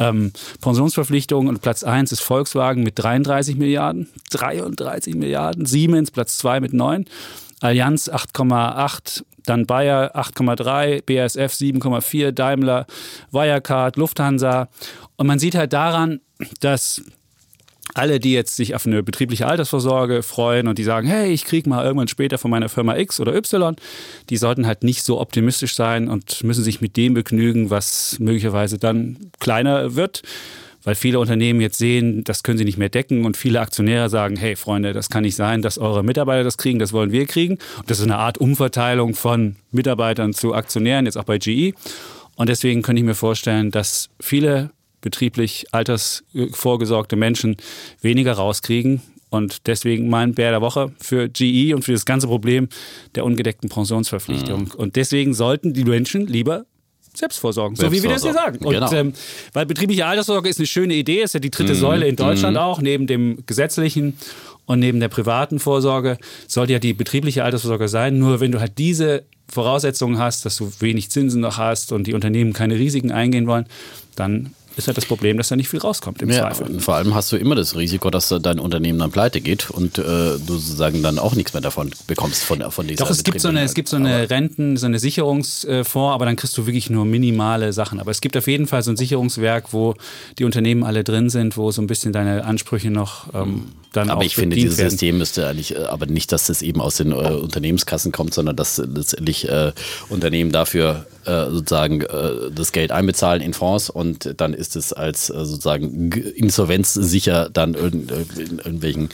ähm, Pensionsverpflichtungen und Platz 1 ist Volkswagen mit 33 Milliarden, 33 Milliarden, Siemens Platz 2 mit 9, Allianz 8,8, dann Bayer 8,3, BASF 7,4, Daimler, Wirecard, Lufthansa. Und man sieht halt daran, dass alle, die jetzt sich auf eine betriebliche Altersvorsorge freuen und die sagen, hey, ich kriege mal irgendwann später von meiner Firma X oder Y, die sollten halt nicht so optimistisch sein und müssen sich mit dem begnügen, was möglicherweise dann kleiner wird. Weil viele Unternehmen jetzt sehen, das können sie nicht mehr decken und viele Aktionäre sagen, hey Freunde, das kann nicht sein, dass eure Mitarbeiter das kriegen, das wollen wir kriegen. Und das ist eine Art Umverteilung von Mitarbeitern zu Aktionären, jetzt auch bei GE. Und deswegen könnte ich mir vorstellen, dass viele betrieblich altersvorgesorgte Menschen weniger rauskriegen. Und deswegen mein Bär der Woche für GE und für das ganze Problem der ungedeckten Pensionsverpflichtung. Mhm. Und deswegen sollten die Menschen lieber selbst vorsorgen, so wie wir das hier sagen. Und genau. ähm, weil betriebliche Altersvorsorge ist eine schöne Idee, ist ja die dritte mhm. Säule in Deutschland mhm. auch, neben dem gesetzlichen und neben der privaten Vorsorge sollte ja die betriebliche Altersvorsorge sein. Nur wenn du halt diese Voraussetzungen hast, dass du wenig Zinsen noch hast und die Unternehmen keine Risiken eingehen wollen, dann ist ja das Problem, dass da nicht viel rauskommt im ja, Zweifel. Und vor allem hast du immer das Risiko, dass dein Unternehmen dann pleite geht und äh, du sozusagen dann auch nichts mehr davon bekommst von, von dieser Doch, es gibt so eine, es gibt so eine Renten, so eine Sicherungsfonds, aber dann kriegst du wirklich nur minimale Sachen. Aber es gibt auf jeden Fall so ein Sicherungswerk, wo die Unternehmen alle drin sind, wo so ein bisschen deine Ansprüche noch ähm, dann Aber ich finde, dieses werden. System müsste eigentlich, äh, aber nicht, dass das eben aus den äh, Unternehmenskassen kommt, sondern dass letztendlich äh, Unternehmen dafür äh, sozusagen äh, das Geld einbezahlen in Fonds und dann ist es als äh, sozusagen insolvenzsicher dann in, in irgendwelchen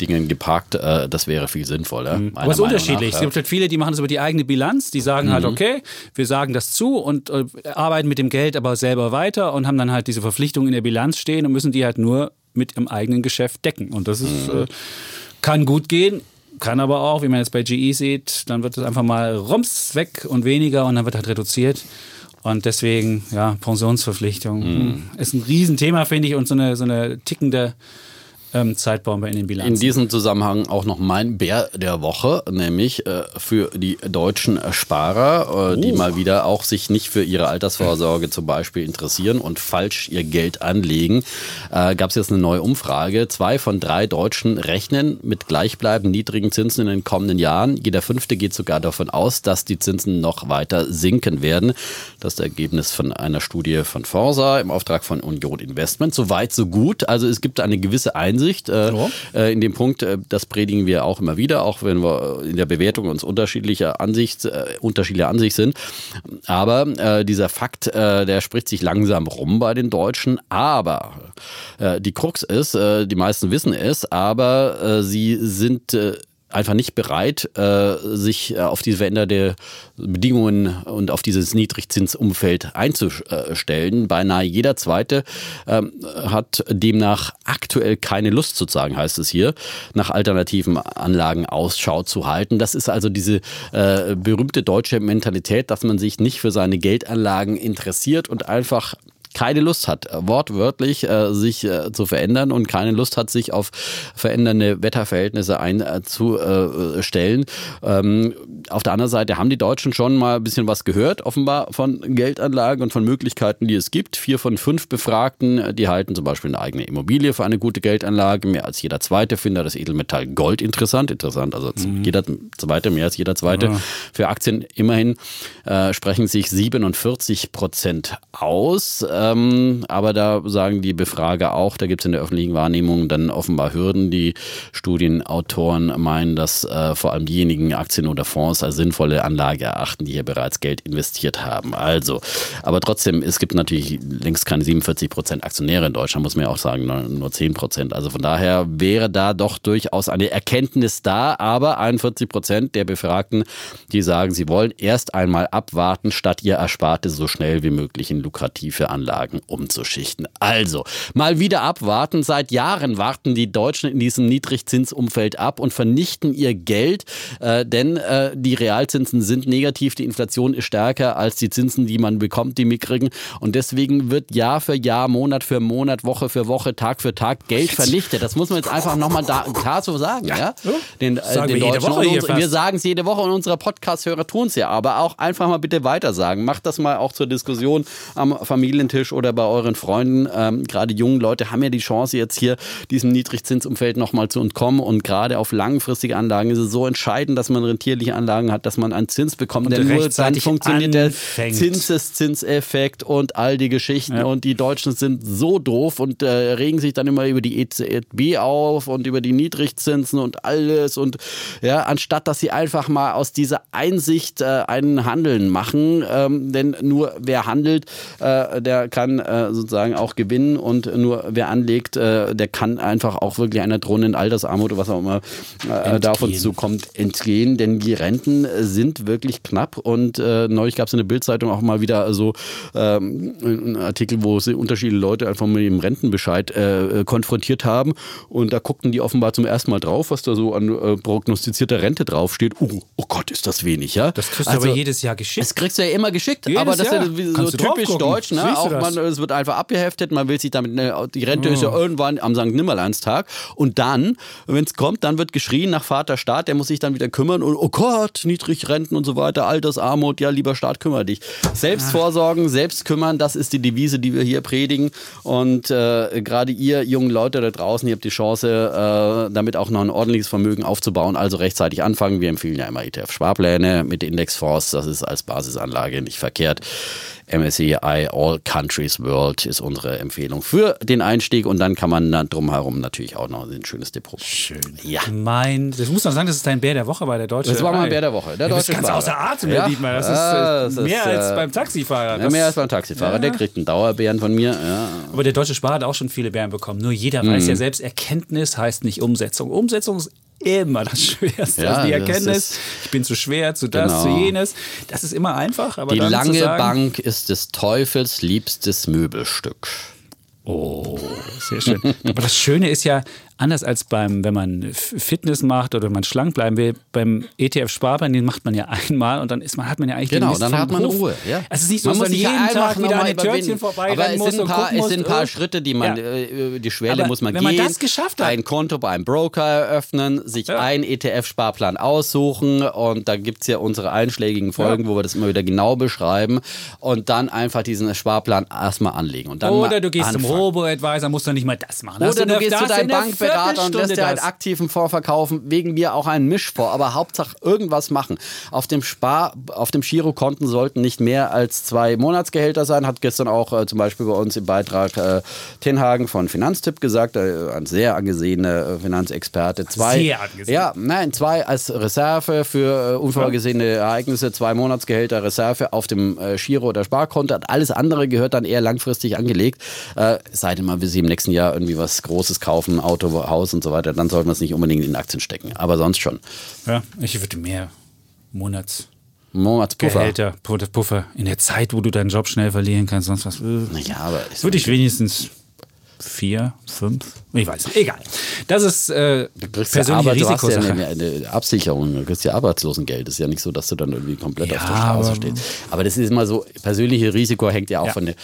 Dingen geparkt, äh, das wäre viel sinnvoller. Mhm. Aber es ist unterschiedlich. Nach. Es gibt halt viele, die machen es über die eigene Bilanz, die sagen halt, mhm. halt, okay, wir sagen das zu und äh, arbeiten mit dem Geld aber selber weiter und haben dann halt diese Verpflichtung in der Bilanz stehen und müssen die halt nur mit ihrem eigenen Geschäft decken. Und das ist, mhm. kann gut gehen. Kann aber auch, wie man jetzt bei GE sieht, dann wird es einfach mal rums weg und weniger und dann wird halt reduziert. Und deswegen, ja, Pensionsverpflichtung mhm. ist ein Riesenthema, finde ich, und so eine, so eine tickende ähm, Zeitbombe in den Bilanzen. In diesem Zusammenhang auch noch mein Bär der Woche, nämlich äh, für die deutschen Sparer, äh, oh. die mal wieder auch sich nicht für ihre Altersvorsorge zum Beispiel interessieren und falsch ihr Geld anlegen. Äh, Gab es jetzt eine neue Umfrage. Zwei von drei Deutschen rechnen mit gleichbleibend niedrigen Zinsen in den kommenden Jahren. Jeder fünfte geht sogar davon aus, dass die Zinsen noch weiter sinken werden. Das ist das Ergebnis von einer Studie von Forsa im Auftrag von Union Investment. Soweit, so gut. Also es gibt eine gewisse Einsicht Ansicht. Äh, ja. äh, in dem Punkt, äh, das predigen wir auch immer wieder, auch wenn wir in der Bewertung uns unterschiedlicher Ansicht, äh, unterschiedlicher Ansicht sind. Aber äh, dieser Fakt, der spricht sich langsam rum bei den Deutschen. Aber die Krux ist, die meisten wissen es, aber sie sind einfach nicht bereit, äh, sich äh, auf diese veränderte Bedingungen und auf dieses Niedrigzinsumfeld einzustellen. Beinahe jeder Zweite ähm, hat demnach aktuell keine Lust, sozusagen heißt es hier, nach alternativen Anlagen Ausschau zu halten. Das ist also diese äh, berühmte deutsche Mentalität, dass man sich nicht für seine Geldanlagen interessiert und einfach keine Lust hat, wortwörtlich äh, sich äh, zu verändern und keine Lust hat, sich auf verändernde Wetterverhältnisse einzustellen. Ähm, auf der anderen Seite haben die Deutschen schon mal ein bisschen was gehört, offenbar von Geldanlagen und von Möglichkeiten, die es gibt. Vier von fünf Befragten, die halten zum Beispiel eine eigene Immobilie für eine gute Geldanlage. Mehr als jeder zweite findet das Edelmetall Gold interessant. Interessant, also mhm. jeder zweite, mehr als jeder zweite. Ja. Für Aktien immerhin äh, sprechen sich 47 Prozent aus. Ähm, aber da sagen die Befrager auch, da gibt es in der öffentlichen Wahrnehmung dann offenbar Hürden. Die Studienautoren meinen, dass äh, vor allem diejenigen Aktien oder Fonds als sinnvolle Anlage erachten, die hier bereits Geld investiert haben. Also, aber trotzdem, es gibt natürlich längst keine 47 Prozent Aktionäre in Deutschland, muss man ja auch sagen, nur, nur 10 Prozent. Also von daher wäre da doch durchaus eine Erkenntnis da, aber 41 Prozent der Befragten, die sagen, sie wollen erst einmal abwarten, statt ihr Ersparte so schnell wie möglich in lukrative Anlagen Anlagen umzuschichten. Also, mal wieder abwarten. Seit Jahren warten die Deutschen in diesem Niedrigzinsumfeld ab und vernichten ihr Geld, äh, denn äh, die Realzinsen sind negativ, die Inflation ist stärker als die Zinsen, die man bekommt, die mickrigen. Und deswegen wird Jahr für Jahr, Monat für Monat, Woche für Woche, Tag für Tag Geld vernichtet. Das muss man jetzt einfach nochmal da, klar so sagen. Ja. ja? Den, äh, den wir Deutschen. Uns, wir sagen es jede Woche und unsere Podcast-Hörer tun es ja. Aber auch einfach mal bitte weiter sagen. Macht das mal auch zur Diskussion am Familientisch oder bei euren Freunden. Ähm, gerade junge Leute haben ja die Chance, jetzt hier diesem Niedrigzinsumfeld nochmal zu entkommen. Und gerade auf langfristige Anlagen ist es so entscheidend, dass man rentierliche Anlagen hat, dass man einen Zins bekommt. Und denn nur dann funktioniert anfängt. der Zinseszinseffekt und all die Geschichten. Ja. Und die Deutschen sind so doof und äh, regen sich dann immer über die EZB auf und über die Niedrigzinsen und alles. Und ja, anstatt dass sie einfach mal aus dieser Einsicht äh, einen Handeln machen. Ähm, denn nur wer handelt, äh, der kann äh, sozusagen auch gewinnen und nur wer anlegt, äh, der kann einfach auch wirklich einer drohenden Altersarmut oder was auch immer äh, da auf uns zukommt, entgehen. Denn die Renten sind wirklich knapp und äh, neulich gab es in der Bildzeitung auch mal wieder so ähm, einen Artikel, wo sie unterschiedliche Leute einfach mit dem Rentenbescheid äh, konfrontiert haben und da guckten die offenbar zum ersten Mal drauf, was da so an äh, prognostizierter Rente draufsteht. Oh, oh Gott, ist das wenig, ja? Das kriegst du also, aber jedes Jahr geschickt. Das kriegst du ja immer geschickt, jedes aber das Jahr. ist ja so typisch deutsch, ne? Auch man, es wird einfach abgeheftet, man will sich damit, ne, die Rente oh. ist ja oh. irgendwann am St. Nimmerleinstag und dann, wenn es kommt, dann wird geschrien nach Vater Staat, der muss sich dann wieder kümmern und oh Gott, Niedrigrenten und so weiter, Altersarmut, ja, lieber Staat, kümmere dich. Selbst ah. vorsorgen, selbst kümmern, das ist die Devise, die wir hier predigen und äh, gerade ihr jungen Leute da draußen, ihr habt die Chance, äh, damit auch noch ein ordentliches Vermögen aufzubauen, also rechtzeitig anfangen. Wir empfehlen ja immer ETF-Sparpläne mit Indexfonds, das ist als Basisanlage nicht verkehrt. MSCI All Countries World ist unsere Empfehlung für den Einstieg und dann kann man dann drumherum natürlich auch noch ein schönes Depot. Schön. Ja. Mein, das muss man sagen, das ist dein Bär der Woche bei der Deutschen. Das war mein Bär der Woche. Der ja, das ist ganz außer Atem, ja? Dietmar. Das ist, ja, das mehr ist, als äh, beim Taxifahrer. Ja, mehr als beim Taxifahrer. Der kriegt einen Dauerbären von mir. Aber der Deutsche Spar hat auch schon viele Bären bekommen. Nur jeder mhm. weiß ja selbst, Erkenntnis heißt nicht Umsetzung. Umsetzung ist immer das Schwerste. Ja, also die Erkenntnis, ich bin zu schwer, zu das, genau. zu jenes. Das ist immer einfach. Aber die lange sagen, Bank ist des Teufels liebstes Möbelstück. Oh, sehr schön. Aber das Schöne ist ja, anders als beim, wenn man Fitness macht oder wenn man schlank bleiben will, beim ETF-Sparplan, den macht man ja einmal und dann ist man, hat man ja eigentlich genau, dann hat man Hof. Ruhe. Ja. Also es ist nicht so, man dass man jeden Tag wieder an den Törtchen vorbeirennen muss. Es sind, ein paar, es sind ein paar Schritte, die man, ja. Äh, die Schwelle Aber muss man wenn gehen. Wenn man das geschafft hat. Ein Konto bei einem Broker eröffnen, sich ja. einen ETF-Sparplan aussuchen und da gibt es ja unsere einschlägigen Folgen, ja. wo wir das immer wieder genau beschreiben und dann einfach diesen Sparplan erstmal anlegen. Und dann oder du gehst anfangen. zum Robo-Advisor, musst du nicht mal das machen. Oder du, du gehst zu deinem Bankberater und lässt dir einen aktiven Fonds verkaufen, wegen mir auch einen Mischfonds, aber Hauptsache irgendwas machen. Auf dem Spar, auf dem Girokonten sollten nicht mehr als zwei Monatsgehälter sein, hat gestern auch äh, zum Beispiel bei uns im Beitrag äh, Tenhagen von Finanztipp gesagt, äh, ein sehr angesehener äh, Finanzexperte. Zwei, sehr angesehen. Ja, nein, zwei als Reserve für äh, unvorgesehene Ereignisse, zwei Monatsgehälter Reserve auf dem äh, Giro- oder Sparkonto. Alles andere gehört dann eher langfristig angelegt. Äh, sei denn mal, wir sie im nächsten Jahr irgendwie was Großes kaufen, Auto, Haus und so weiter, dann sollte man es nicht unbedingt in Aktien stecken. Aber sonst schon. Ja, ich würde mehr Monats. Monatspuffer. Gehälter, Puffer. In der Zeit, wo du deinen Job schnell verlieren kannst, sonst was. Naja, aber. Würde ich wenigstens vier, fünf, ich weiß nicht, egal. Das ist äh, du kriegst persönliche ja, aber du hast ja eine, eine, Absicherung, du kriegst ja Arbeitslosengeld. Das ist ja nicht so, dass du dann irgendwie komplett ja, auf der Straße stehst. Aber das ist immer so, persönliche Risiko hängt ja auch ja. von der,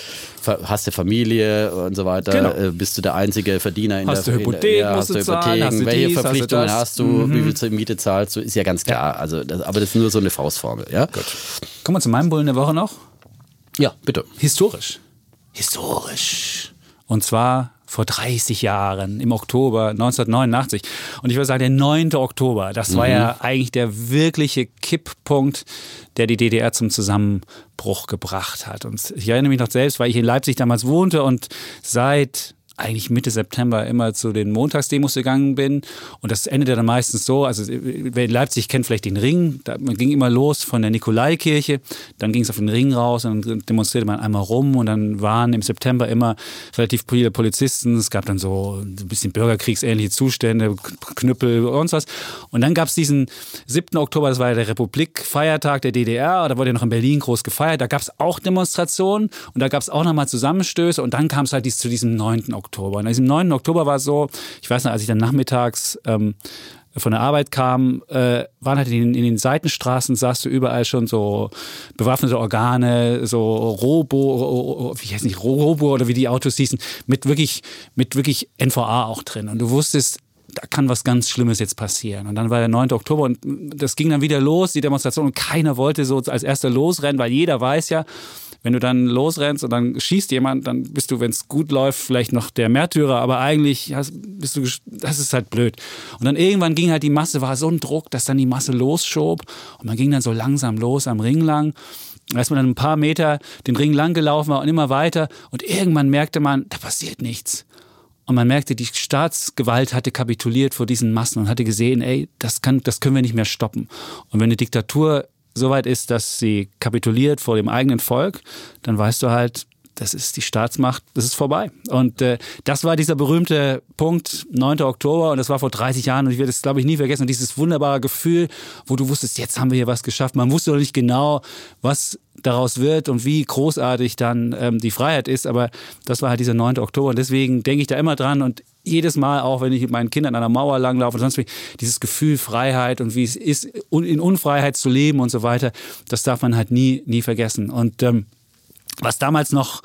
hast du Familie und so weiter, genau. Äh, bist du der einzige Verdiener in hast der du Hypothek, ja, hast du Hypotheken, hast du welche dies, Verpflichtungen hast du, mhm. wie viel Miete zahlst du, ist ja ganz klar. Also, das, aber das ist nur so eine Faustformel, ja? Gut. Kommen wir zu meinem Bullen der Woche noch? Ja, bitte. Historisch. Historisch. Und zwar vor 30 Jahren, im Oktober 1989. Und ich würde sagen, der 9. Oktober, das war mhm. ja eigentlich der wirkliche Kipppunkt, der die DDR zum Zusammenbruch gebracht hat. Und ich erinnere mich noch selbst, weil ich in Leipzig damals wohnte und seit eigentlich Mitte September immer zu den Montagsdemos gegangen bin. Und das endete dann meistens so, also wer in Leipzig kennt vielleicht den Ring, da, man ging immer los von der Nikolaikirche, dann ging es auf den Ring raus und dann demonstrierte man einmal rum und dann waren im September immer relativ viele Polizisten. Es gab dann so ein bisschen bürgerkriegsähnliche Zustände, Knüppel und was. Und dann gab es diesen 7. Oktober, das war ja der Republikfeiertag der DDR, da wurde ja noch in Berlin groß gefeiert, da gab es auch Demonstrationen und da gab es auch nochmal Zusammenstöße und dann kam es halt zu diesem 9. Oktober. Oktober. Und diesem 9. Oktober war es so, ich weiß noch, als ich dann nachmittags ähm, von der Arbeit kam, äh, waren halt in, in, den Seitenstraßen, sahst du überall schon so bewaffnete Organe, so Robo, wie heißt nicht, Robo oder wie die Autos hießen, mit wirklich, mit wirklich NVA auch drin. Und du wusstest, da kann was ganz Schlimmes jetzt passieren. Und dann war der 9. Oktober und das ging dann wieder los, die Demonstration, und keiner wollte so als erster losrennen, weil jeder weiß ja, wenn du dann losrennst und dann schießt jemand, dann bist du, wenn es gut läuft, vielleicht noch der Märtyrer, aber eigentlich hast, bist du, das ist halt blöd. Und dann irgendwann ging halt die Masse, war so ein Druck, dass dann die Masse losschob und man ging dann so langsam los am Ring lang. Als man dann ein paar Meter den Ring lang gelaufen war und immer weiter und irgendwann merkte man, da passiert nichts. Und man merkte, die Staatsgewalt hatte kapituliert vor diesen Massen und hatte gesehen, ey, das, kann, das können wir nicht mehr stoppen. Und wenn eine Diktatur so weit ist, dass sie kapituliert vor dem eigenen Volk, dann weißt du halt, das ist die Staatsmacht, das ist vorbei. Und äh, das war dieser berühmte Punkt, 9. Oktober, und das war vor 30 Jahren, und ich werde es, glaube ich, nie vergessen. Und dieses wunderbare Gefühl, wo du wusstest, jetzt haben wir hier was geschafft. Man wusste noch nicht genau, was daraus wird und wie großartig dann ähm, die Freiheit ist, aber das war halt dieser 9. Oktober. Und deswegen denke ich da immer dran und jedes Mal, auch wenn ich mit meinen Kindern an einer Mauer langlaufe und sonst wie, dieses Gefühl Freiheit und wie es ist, in Unfreiheit zu leben und so weiter, das darf man halt nie, nie vergessen. Und ähm, was damals noch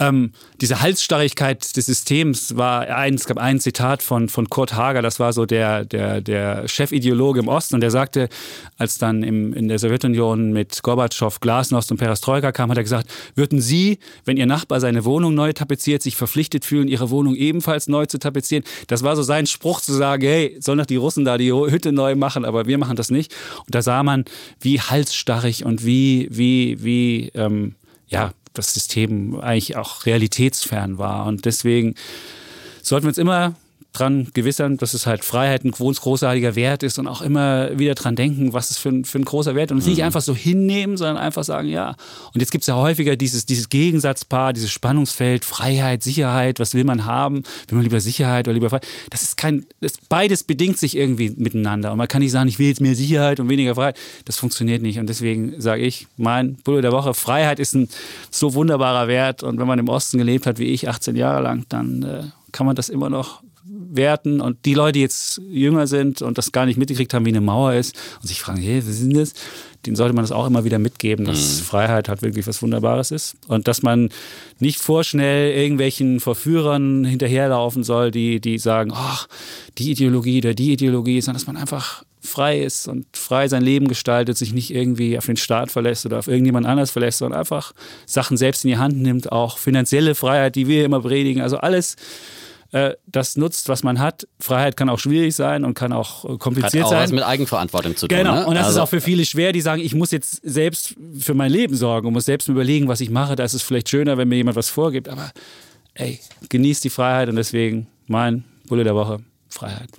ähm, diese Halsstarrigkeit des Systems war ein, es gab ein Zitat von, von Kurt Hager, das war so der, der, der Chefideologe im Osten und der sagte, als dann im, in der Sowjetunion mit Gorbatschow, Glasnost und Perestroika kam, hat er gesagt, würden Sie, wenn Ihr Nachbar seine Wohnung neu tapeziert, sich verpflichtet fühlen, Ihre Wohnung ebenfalls neu zu tapezieren? Das war so sein Spruch zu sagen, hey, sollen doch die Russen da die Hütte neu machen, aber wir machen das nicht. Und da sah man, wie halsstarrig und wie, wie, wie, ähm, ja, das System eigentlich auch realitätsfern war. Und deswegen sollten wir uns immer dran gewissern, dass es halt Freiheit ein großartiger Wert ist und auch immer wieder dran denken, was es für ein, für ein großer Wert ist. Und es mhm. nicht einfach so hinnehmen, sondern einfach sagen, ja. Und jetzt gibt es ja häufiger dieses, dieses Gegensatzpaar, dieses Spannungsfeld, Freiheit, Sicherheit, was will man haben? Will man lieber Sicherheit oder lieber Freiheit? Das ist kein, das, beides bedingt sich irgendwie miteinander. Und man kann nicht sagen, ich will jetzt mehr Sicherheit und weniger Freiheit. Das funktioniert nicht. Und deswegen sage ich, mein Bulle der Woche, Freiheit ist ein so wunderbarer Wert. Und wenn man im Osten gelebt hat, wie ich, 18 Jahre lang, dann äh, kann man das immer noch werten und die Leute, die jetzt jünger sind und das gar nicht mitgekriegt haben, wie eine Mauer ist und sich fragen, hey, was ist denn das? Denen sollte man das auch immer wieder mitgeben, dass mhm. Freiheit halt wirklich was Wunderbares ist und dass man nicht vorschnell irgendwelchen Verführern hinterherlaufen soll, die, die sagen, ach, die Ideologie oder die Ideologie, sondern dass man einfach frei ist und frei sein Leben gestaltet, sich nicht irgendwie auf den Staat verlässt oder auf irgendjemand anders verlässt, sondern einfach Sachen selbst in die Hand nimmt, auch finanzielle Freiheit, die wir immer predigen, also alles äh, das nutzt, was man hat. Freiheit kann auch schwierig sein und kann auch äh, kompliziert hat auch sein. was mit Eigenverantwortung zu tun. Genau, ne? und das also. ist auch für viele schwer, die sagen, ich muss jetzt selbst für mein Leben sorgen und muss selbst überlegen, was ich mache. Da ist es vielleicht schöner, wenn mir jemand was vorgibt, aber ey, genießt die Freiheit und deswegen mein Bulle der Woche, Freiheit.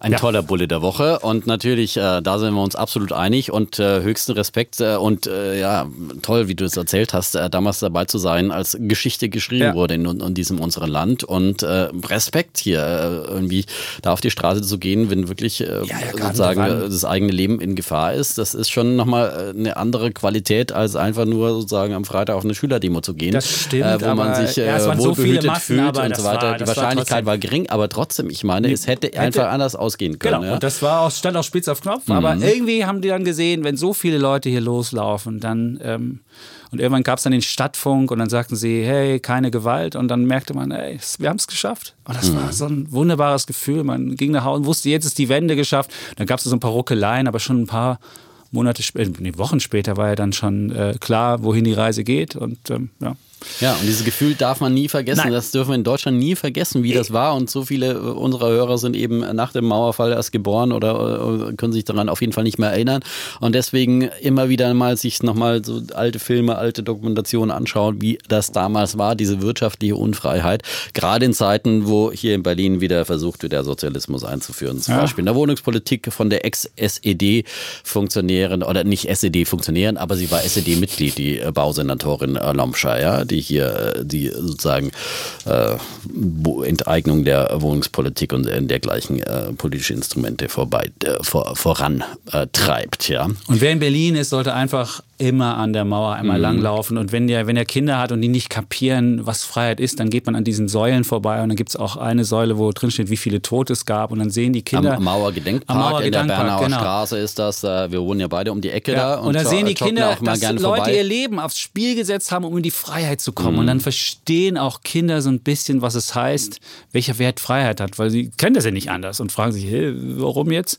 Ein ja. toller Bulle der Woche und natürlich, äh, da sind wir uns absolut einig und äh, höchsten Respekt äh, und äh, ja, toll, wie du es erzählt hast, äh, damals dabei zu sein, als Geschichte geschrieben ja. wurde in, in, diesem unserem Land und äh, Respekt hier irgendwie da auf die Straße zu gehen, wenn wirklich ja, sozusagen das eigene Leben in Gefahr ist, das ist schon nochmal eine andere Qualität, als einfach nur sozusagen am Freitag auf eine Schülerdemo zu gehen, das stimmt, wo man sich ja, wohlbehütet so Massen, fühlt und so weiter. War, die Wahrscheinlichkeit war, war, gering, aber trotzdem, ich meine, es hätte, hätte einfach anders ausgehen können. Genau, ja. und das war auch, stand auch spitz auf Knopf. Mhm. Aber irgendwie haben die dann gesehen, wenn so viele Leute hier loslaufen, dann ähm, und irgendwann gab es dann den Stadtfunk und dann sagten sie, hey, keine Gewalt. Und dann merkte man, hey, wir haben es geschafft. Und das mhm. war so ein wunderbares Gefühl. Man ging nach Hause und wusste, jetzt ist die Wende geschafft. Dann gab es so ein paar Ruckeleien, aber schon ein paar Monate später, nee, Wochen später war ja dann schon äh, klar, wohin die Reise geht. Und ähm, ja. Ja, und dieses Gefühl darf man nie vergessen. Nein. Das dürfen wir in Deutschland nie vergessen, wie das war. Und so viele unserer Hörer sind eben nach dem Mauerfall erst geboren oder können sich daran auf jeden Fall nicht mehr erinnern. Und deswegen immer wieder mal sich nochmal so alte Filme, alte Dokumentationen anschauen, wie das damals war, diese wirtschaftliche Unfreiheit. Gerade in Zeiten, wo hier in Berlin wieder versucht wird, der Sozialismus einzuführen. Zum ja. Beispiel in der Wohnungspolitik von der Ex-SED-Funktionärin oder nicht SED-Funktionärin, aber sie war SED-Mitglied, die Bausenatorin Lomscher, ja, die hier die sozusagen äh, Enteignung der Wohnungspolitik und dergleichen äh, politische Instrumente vorbei, äh, vor, vorantreibt. Ja. Und wer in Berlin ist, sollte einfach immer an der Mauer einmal mhm. langlaufen. Und wenn der, wenn er Kinder hat und die nicht kapieren, was Freiheit ist, dann geht man an diesen Säulen vorbei und dann gibt es auch eine Säule, wo drin steht, wie viele Tote es gab. Und dann sehen die Kinder. Am Mauergedenkpark, Mauer in der Bernauer genau. Straße ist das. Wir wohnen ja beide um die Ecke ja. da. Und, und da sehen die Kinder, dass Leute vorbei. ihr Leben aufs Spiel gesetzt haben, um in die Freiheit zu kommen. Mhm. Und dann verstehen auch Kinder so ein bisschen, was es heißt, welcher Wert Freiheit hat, weil sie kennen das ja nicht anders und fragen sich, hey, warum jetzt?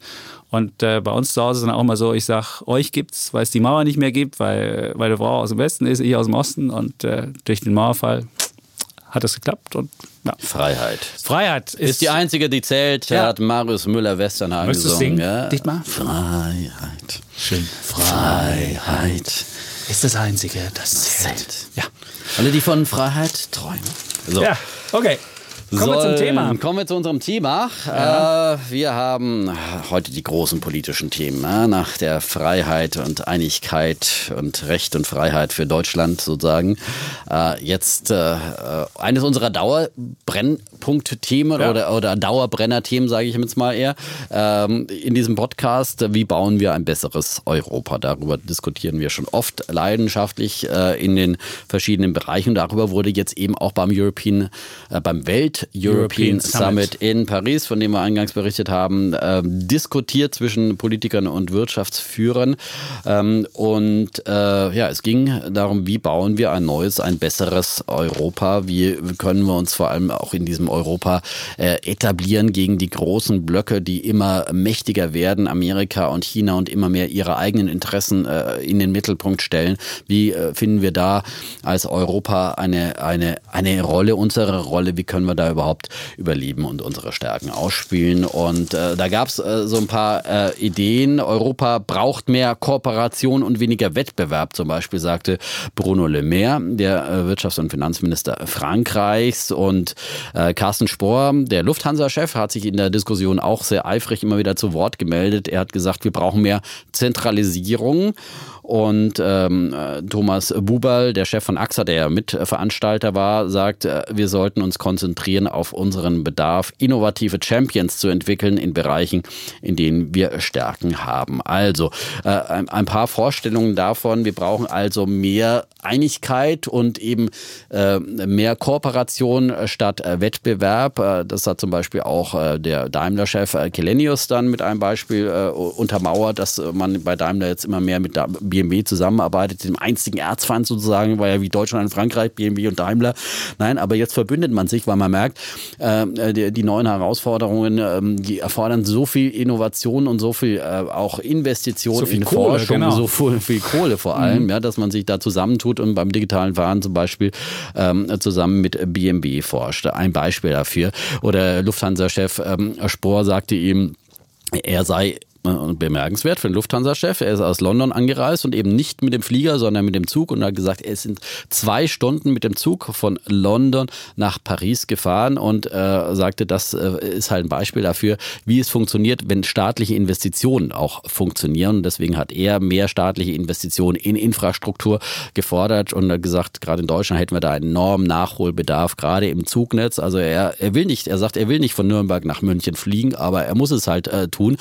Und äh, bei uns zu Hause ist dann auch immer so, ich sage, euch gibt's, weil es die Mauer nicht mehr gibt, weil meine Frau aus dem Westen ist, ich aus dem Osten und äh, durch den Mauerfall hat das geklappt und ja. Freiheit. Freiheit ist, ist, die einzige, die zählt, ja. hat Marius Müller-Westernhagen gesungen. Singen? Ja. mal. Freiheit. Schön. Freiheit. Ist das einzige, das, das zählt. zählt. Ja. Alle, die von Freiheit träumen. So. Ja, okay. Kommen wir zum Thema. Kommen wir zu unserem Thema. Ja. Äh, wir haben heute die großen politischen Themen. Äh, nach der Freiheit und Einigkeit und Recht und Freiheit für Deutschland sozusagen. Äh, jetzt äh, eines unserer Dauerbrennpunktthemen ja. oder, oder Dauerbrenner-Themen, sage ich jetzt mal eher, ähm, in diesem Podcast. Wie bauen wir ein besseres Europa? Darüber diskutieren wir schon oft leidenschaftlich äh, in den verschiedenen Bereichen. Darüber wurde jetzt eben auch beim European, äh, beim Welt European, Summit. Summit. in Paris, von dem wir eingangs berichtet haben, äh, diskutiert zwischen Politikern und Wirtschaftsführern. Ähm, und äh, ja, es ging darum, wie bauen wir ein neues, ein besseres Europa? Wie können wir uns vor allem auch in diesem Europa äh, etablieren gegen die großen Blöcke, die immer mächtiger werden, Amerika und China und immer mehr ihre eigenen Interessen äh, in den Mittelpunkt stellen? Wie äh, finden wir da als Europa eine, eine, eine Rolle, unsere Rolle? Wie können wir da überhaupt überleben und unsere Stärken ausspielen. Und äh, da gab es äh, so ein paar äh, Ideen. Europa braucht mehr Kooperation und weniger Wettbewerb, zum Beispiel sagte Bruno Le Maire, der äh, Wirtschafts- und Finanzminister Frankreichs. Und äh, Carsten Spohr, der Lufthansa-Chef, hat sich in der Diskussion auch sehr eifrig immer wieder zu Wort gemeldet. Er hat gesagt, wir brauchen mehr Zentralisierung. Und ähm, äh, Thomas Bubal, der Chef von AXA, der ja Mitveranstalter war, sagt, äh, wir sollten uns konzentrieren auf unseren Bedarf, innovative Champions zu entwickeln in Bereichen, in denen wir Stärken haben. Also äh, ein, ein, paar Vorstellungen davon. Wir brauchen also mehr Einigkeit und eben äh, mehr Kooperation statt äh, Wettbewerb. Äh, das hat zum Beispiel auch der Daimler-Chef äh, Kelenius dann mit einem Beispiel untermauert, dass man bei Daimler jetzt immer mehr mit BMW zusammenarbeitet, dem einzigen Erzfeind sozusagen, war ja wie Deutschland und Frankreich, BMW und Daimler. Nein, aber jetzt verbündet man sich, weil man merkt, äh, die, die, neuen Herausforderungen, äh, die erfordern so viel Innovation und so viel äh, auch Investitionen so in Kohle, Forschung, genau. so viel, viel, Kohle vor allem, mhm. ja, dass man sich da zusammentut und beim digitalen Fahren zum Beispiel ähm, zusammen mit BMW forscht. Ein Beispiel dafür. Oder Lufthansa-Chef ähm, Spohr sagte ihm, er sei bemerkenswert für den Lufthansa-Chef. Er ist aus London angereist und eben nicht mit dem Flieger, sondern mit dem Zug und hat gesagt, es sind zwei Stunden mit dem Zug von London nach Paris gefahren und äh, sagte, das äh, ist halt ein Beispiel dafür, wie es funktioniert, wenn staatliche Investitionen auch funktionieren. Deswegen hat er mehr staatliche Investitionen in Infrastruktur gefordert und hat gesagt, gerade in Deutschland hätten wir da enormen Nachholbedarf, gerade im Zugnetz. Also er, er will nicht, er sagt, er will nicht von Nürnberg nach München fliegen, aber er muss es halt äh, tun.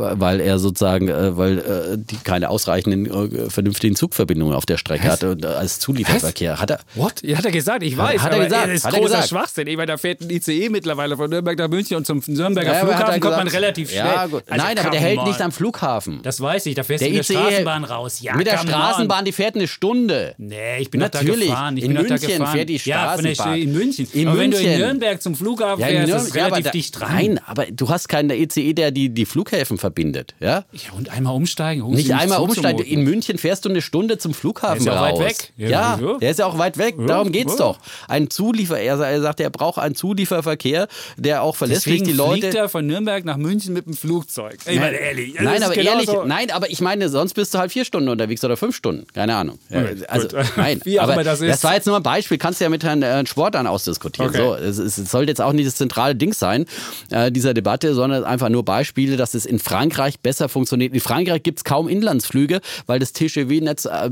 Weil er sozusagen, äh, weil äh, die keine ausreichenden äh, vernünftigen Zugverbindungen auf der Strecke Was? hatte und als Zulieferverkehr. Hat er? What? Hat er gesagt? Ich weiß. Hat er gesagt? Das ist großer gesagt. Schwachsinn. Ich meine, da fährt ein ICE mittlerweile von Nürnberg nach München und zum Nürnberger ja, Flughafen kommt man relativ schnell. Ja. Also Nein, aber der hält nicht am Flughafen. Das weiß ich. Da fährst der du mit der Straßenbahn raus. Ja, mit der Straßenbahn, die fährt eine Stunde. Nee, ich bin Natürlich. da gefahren. Ich in bin München da gefahren. fährt die Straßenbahn. Ja, in München. In aber München. wenn du in Nürnberg zum Flughafen fährst, ist es relativ dicht dran. Nein, aber du hast keinen ICE, der die, die Flughäfen verbindet verbindet. Ja, ja und einmal umsteigen. Nicht einmal umsteigen. In München fährst du eine Stunde zum Flughafen der ist ja raus. weit weg. Ja, ja, der ist ja auch weit weg. Darum geht's ja. doch. Ein Zuliefer, er sagt, er braucht einen Zulieferverkehr, der auch verlässlich die Leute. Fliegt er von Nürnberg nach München mit dem Flugzeug. Ich meine, ehrlich. Nein, aber ehrlich, so. nein, aber ich meine, sonst bist du halt vier Stunden unterwegs oder fünf Stunden. Keine Ahnung. Okay, also, nein. Wie auch aber das ist. Das war jetzt nur ein Beispiel. Kannst du ja mit Herrn äh, Sportern ausdiskutieren. Okay. So, es, es, sollte jetzt auch nicht das zentrale Ding sein äh, dieser Debatte, sondern einfach nur Beispiele, dass es in Frankreich besser funktioniert. In Frankreich gibt es kaum Inlandsflüge, weil das TGV-Netz äh,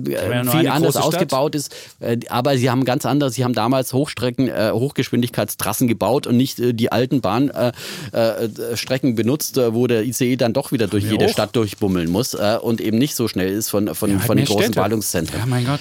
viel anders ausgebaut ist. Äh, aber sie haben ganz anders. Sie haben damals Hochstrecken, äh, Hochgeschwindigkeitstrassen gebaut und nicht äh, die alten Bahnstrecken benutzt, wo der ICE dann doch wieder durch jede hoch. Stadt durchbummeln muss und eben nicht so schnell ist von, von, ja, halt von den großen Städte. Ballungszentren. Ja, mein Gott.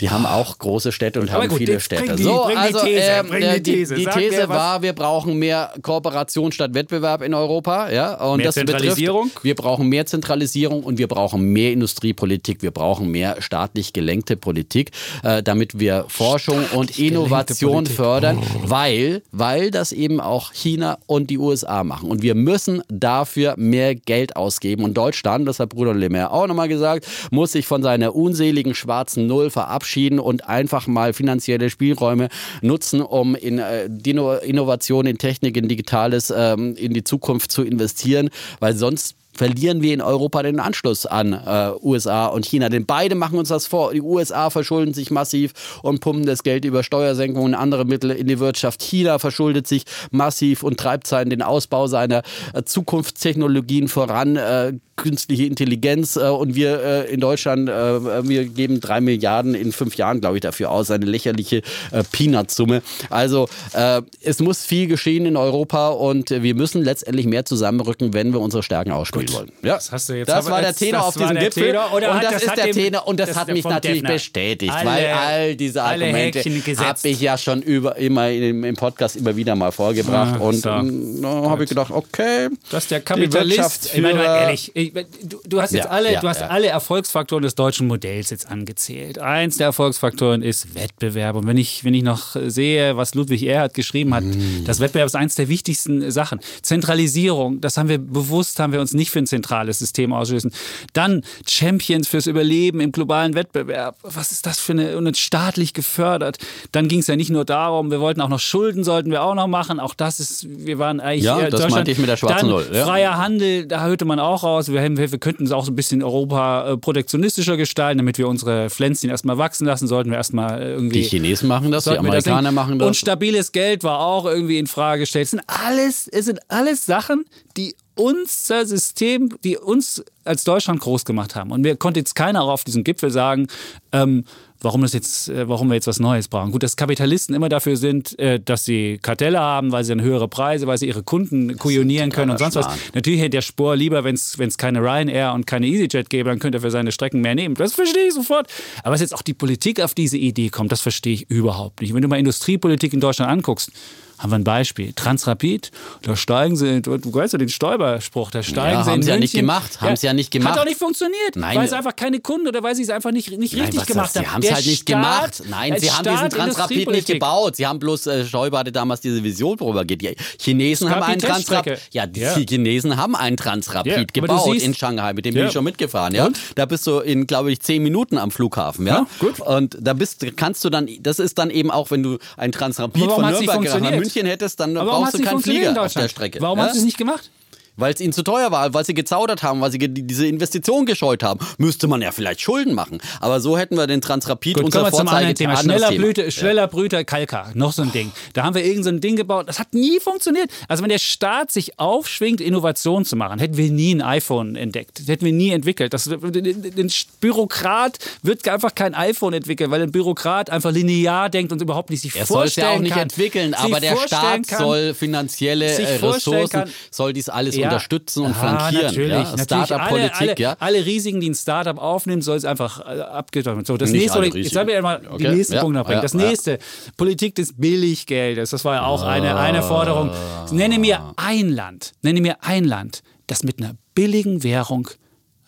Die haben auch große Städte und haben gut, viele Städte. Die, so, also die These, äh, die, die, die These war, wir brauchen mehr Kooperation statt Wettbewerb in Europa. Ja? Und mehr das Zentralisierung? Betrifft, wir brauchen mehr Zentralisierung und wir brauchen mehr Industriepolitik. Wir brauchen mehr staatlich gelenkte Politik, äh, damit wir Forschung staatlich und Innovation fördern, oh. weil, weil das eben auch China und die USA machen. Und wir müssen dafür mehr Geld ausgeben. Und Deutschland, das hat Bruder Lemaire auch nochmal gesagt, muss sich von seiner unseligen schwarzen Null verabschieden verabschieden und einfach mal finanzielle Spielräume nutzen, um in äh, Innovation, in Technik, in Digitales, ähm, in die Zukunft zu investieren, weil sonst verlieren wir in Europa den Anschluss an äh, USA und China. Denn beide machen uns das vor. Die USA verschulden sich massiv und pumpen das Geld über Steuersenkungen und andere Mittel in die Wirtschaft. China verschuldet sich massiv und treibt seinen den Ausbau seiner äh, Zukunftstechnologien voran. Äh, künstliche Intelligenz äh, und wir äh, in Deutschland, äh, wir geben drei Milliarden in fünf Jahren, glaube ich, dafür aus, eine lächerliche äh, Peanuts-Summe. Also äh, es muss viel geschehen in Europa und wir müssen letztendlich mehr zusammenrücken, wenn wir unsere Stärken ausspielen Gut. wollen. Ja, das, hast du jetzt das war der Tenor auf diesem Gipfel und das, ist der Tenor und das, hat mich natürlich Defner. bestätigt, alle, weil all diese Argumente habe ich ja schon über, immer im, im, Podcast immer wieder mal vorgebracht ah, und so. Habe ich gedacht, okay, das ist der Kapitalist. Ich meine, ehrlich, ich, du, du, hast jetzt ja, alle, ja, du hast ja. alle Erfolgsfaktoren des deutschen Modells jetzt angezählt. Eins der Erfolgsfaktoren ist Wettbewerb. Und wenn ich, wenn ich noch sehe, was Ludwig Erhard geschrieben hat, mm. das Wettbewerb ist eins der wichtigsten Sachen. Zentralisierung, das haben wir bewusst, haben wir uns nicht für ein zentrales System ausschließen. Dann Champions fürs Überleben im globalen Wettbewerb. Was ist das für eine, und staatlich gefördert. Dann ging es ja nicht nur darum, wir wollten auch noch Schulden, sollten wir auch noch machen. Auch das ist, wir waren eigentlich. Ja, das meinte ich mit der schwarzen Null. Ja. Freier Handel, da hörte man auch raus. Wir wir, wir könnten es auch so ein bisschen Europa äh, protektionistischer gestalten, damit wir unsere Pflänzchen erstmal wachsen lassen, sollten wir erstmal äh, irgendwie. Die Chinesen machen das, die Amerikaner das machen das. Und stabiles Geld war auch irgendwie in Frage gestellt. Es sind alles, es sind alles Sachen, die unser System, die uns als Deutschland groß gemacht haben. Und mir konnte jetzt keiner auch auf diesem Gipfel sagen, ähm, warum, das jetzt, äh, warum wir jetzt was Neues brauchen. Gut, dass Kapitalisten immer dafür sind, äh, dass sie Kartelle haben, weil sie dann höhere Preise, weil sie ihre Kunden kujonieren können und sonst Schmarrn. was. Natürlich hätte der Spur lieber, wenn es keine Ryanair und keine EasyJet gäbe, dann könnte er für seine Strecken mehr nehmen. Das verstehe ich sofort. Aber was jetzt auch die Politik auf diese Idee kommt, das verstehe ich überhaupt nicht. Wenn du mal Industriepolitik in Deutschland anguckst, haben wir ein Beispiel. Transrapid, da steigen sie, du, du weißt ja den Stoiber-Spruch, da steigen ja, sie haben sie ja nicht gemacht, haben ja, sie ja nicht gemacht. Hat auch nicht funktioniert, Nein. weil es einfach keine Kunden oder weil sie es einfach nicht, nicht richtig Nein, gemacht haben. Sie haben es halt nicht Staat, gemacht. Nein, sie haben diesen Transrapid nicht gebaut. Sie haben bloß, äh, Stoiber hatte damals diese Vision propagiert. Die Chinesen haben einen Transrapid. Ja, die, ja. Chinesen haben einen Transrapid ja, gebaut siehst, in Shanghai, mit dem bin ich schon mitgefahren. Ja? Da bist du in, glaube ich, zehn Minuten am Flughafen. Ja? gut. Und da bist, kannst du dann, das ist dann eben auch, wenn du ein Transrapid von Nürnberg nach München hättest, dann brauchst du keinen Flieger auf der Strecke. Warum ja? hast du es nicht gemacht? Weil es ihnen zu teuer war, weil sie gezaudert haben, weil sie diese Investition gescheut haben. Müsste man ja vielleicht Schulden machen. Aber so hätten wir den Transrapid Gut, unser Vorzeige Schneller, Blüte, schneller Brüter Kalka, noch so ein Ding. Da haben wir irgendein so Ding gebaut, das hat nie funktioniert. Also wenn der Staat sich aufschwingt, Innovation zu machen, hätten wir nie ein iPhone entdeckt. Das hätten wir nie entwickelt. Das, ein Bürokrat wird einfach kein iPhone entwickeln, weil ein Bürokrat einfach linear denkt und überhaupt nicht sich er vorstellen kann. Er soll es ja auch nicht entwickeln, aber der Staat kann, soll finanzielle äh, Ressourcen, kann, soll dies alles ja, unterstützen und flankieren. Natürlich, ja? Startup-Politik, ja. Alle Risiken, die ein Startup aufnimmt, soll es einfach äh, abgetan So, das Nicht nächste, jetzt sagen wir mal okay. die nächsten ja. Punkte noch bringen. Das nächste, Politik des Billiggeldes. Das war ja auch eine, eine Forderung. Nenne mir ein Land, nenne mir ein Land, das mit einer billigen Währung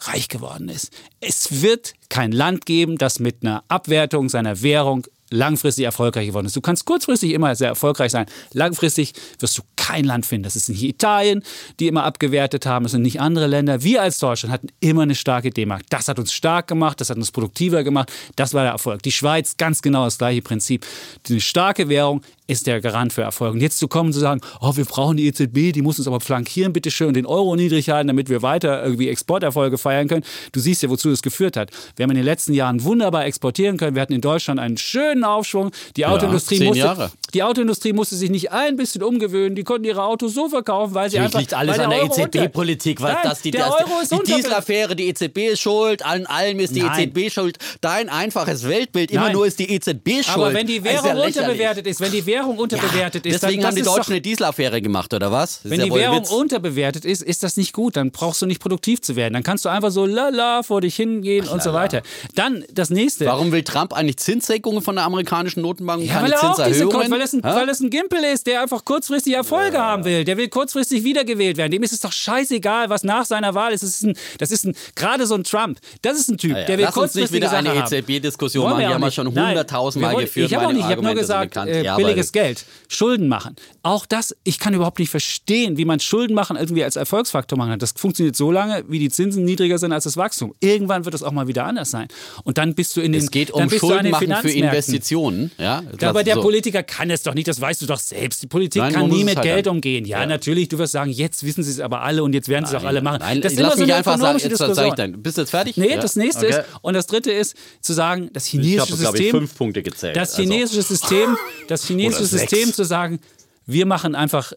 reich geworden ist. Es wird kein Land geben, das mit einer Abwertung seiner Währung langfristig erfolgreich geworden ist. Du kannst kurzfristig immer sehr erfolgreich sein. Langfristig wirst du kein Land finden. Das ist nicht Italien, die immer abgewertet haben. Das sind nicht andere Länder. Wir als Deutschland hatten immer eine starke D-Mark. Das hat uns stark gemacht. Das hat uns produktiver gemacht. Das war der Erfolg. Die Schweiz, ganz genau das gleiche Prinzip. Die starke Währung ist der Garant für Erfolg. Und jetzt zu kommen und zu sagen, oh, wir brauchen die EZB, die muss uns aber flankieren, bitteschön, und den Euro niedrig halten, damit wir weiter irgendwie Exporterfolge feiern können. Du siehst ja, wozu das geführt hat. Wir haben in den letzten Jahren wunderbar exportieren können. Wir hatten in Deutschland einen schönen Aufschwung. Die Autoindustrie, ja, musste, die Autoindustrie musste sich nicht ein bisschen umgewöhnen. Die konnten ihre Autos so verkaufen, weil sie einfach. liegt alles an der EZB-Politik. Was das die, das, die Dieselaffäre, die EZB ist schuld, an allem ist die Nein. EZB schuld. Dein einfaches Weltbild, immer Nein. nur ist die EZB schuld. Aber wenn die Währung unterbewertet ist, wenn die Währung Währung unterbewertet ja, ist. Deswegen haben die Deutschen eine Dieselaffäre gemacht, oder was? wenn die Währung unterbewertet ist, ist das nicht gut. Dann brauchst du nicht produktiv zu werden. Dann kannst du einfach so lala vor dich hingehen Ach, und so weiter. Dann das nächste. Warum will Trump eigentlich Zinssenkungen von der amerikanischen Notenbank und ja, keine weil er auch diese, weil, es ein, weil es ein Gimpel ist, der einfach kurzfristig Erfolge ja. haben will. Der will kurzfristig wiedergewählt werden. Dem ist es doch scheißegal, was nach seiner Wahl ist. Das ist, ein, das ist ein, gerade so ein Trump. Das ist ein Typ, ja, der will Lass kurzfristig uns nicht wieder eine EZB-Diskussion machen. Die haben wir schon hunderttausendmal geführt. Ich habe hab nur gesagt, äh, billiges Geld. Schulden machen. Auch das, ich kann überhaupt nicht verstehen, wie man Schulden machen irgendwie als Erfolgsfaktor machen kann. Das funktioniert so lange, wie die Zinsen niedriger sind als das Wachstum. Irgendwann wird es auch mal wieder anders sein. Und dann bist du in den Es geht um Schulden machen für Investitionen. Ja, aber der so. Politiker kann es doch nicht, das weißt du doch selbst. Die Politik Nein, kann nie mit halt Geld dann. umgehen. Ja, ja, natürlich, du wirst sagen, jetzt wissen sie es aber alle und jetzt werden sie es auch alle machen. Nein, das ist lass mich so einfach sagen, jetzt sag ich dann. Bist du jetzt fertig? Nee, ja? das nächste okay. ist, und das dritte ist, zu sagen, das chinesische ich hab, System. Ich, fünf Punkte gezählt. Das also. chinesische also. System, das chinesische System zu sagen, wir machen einfach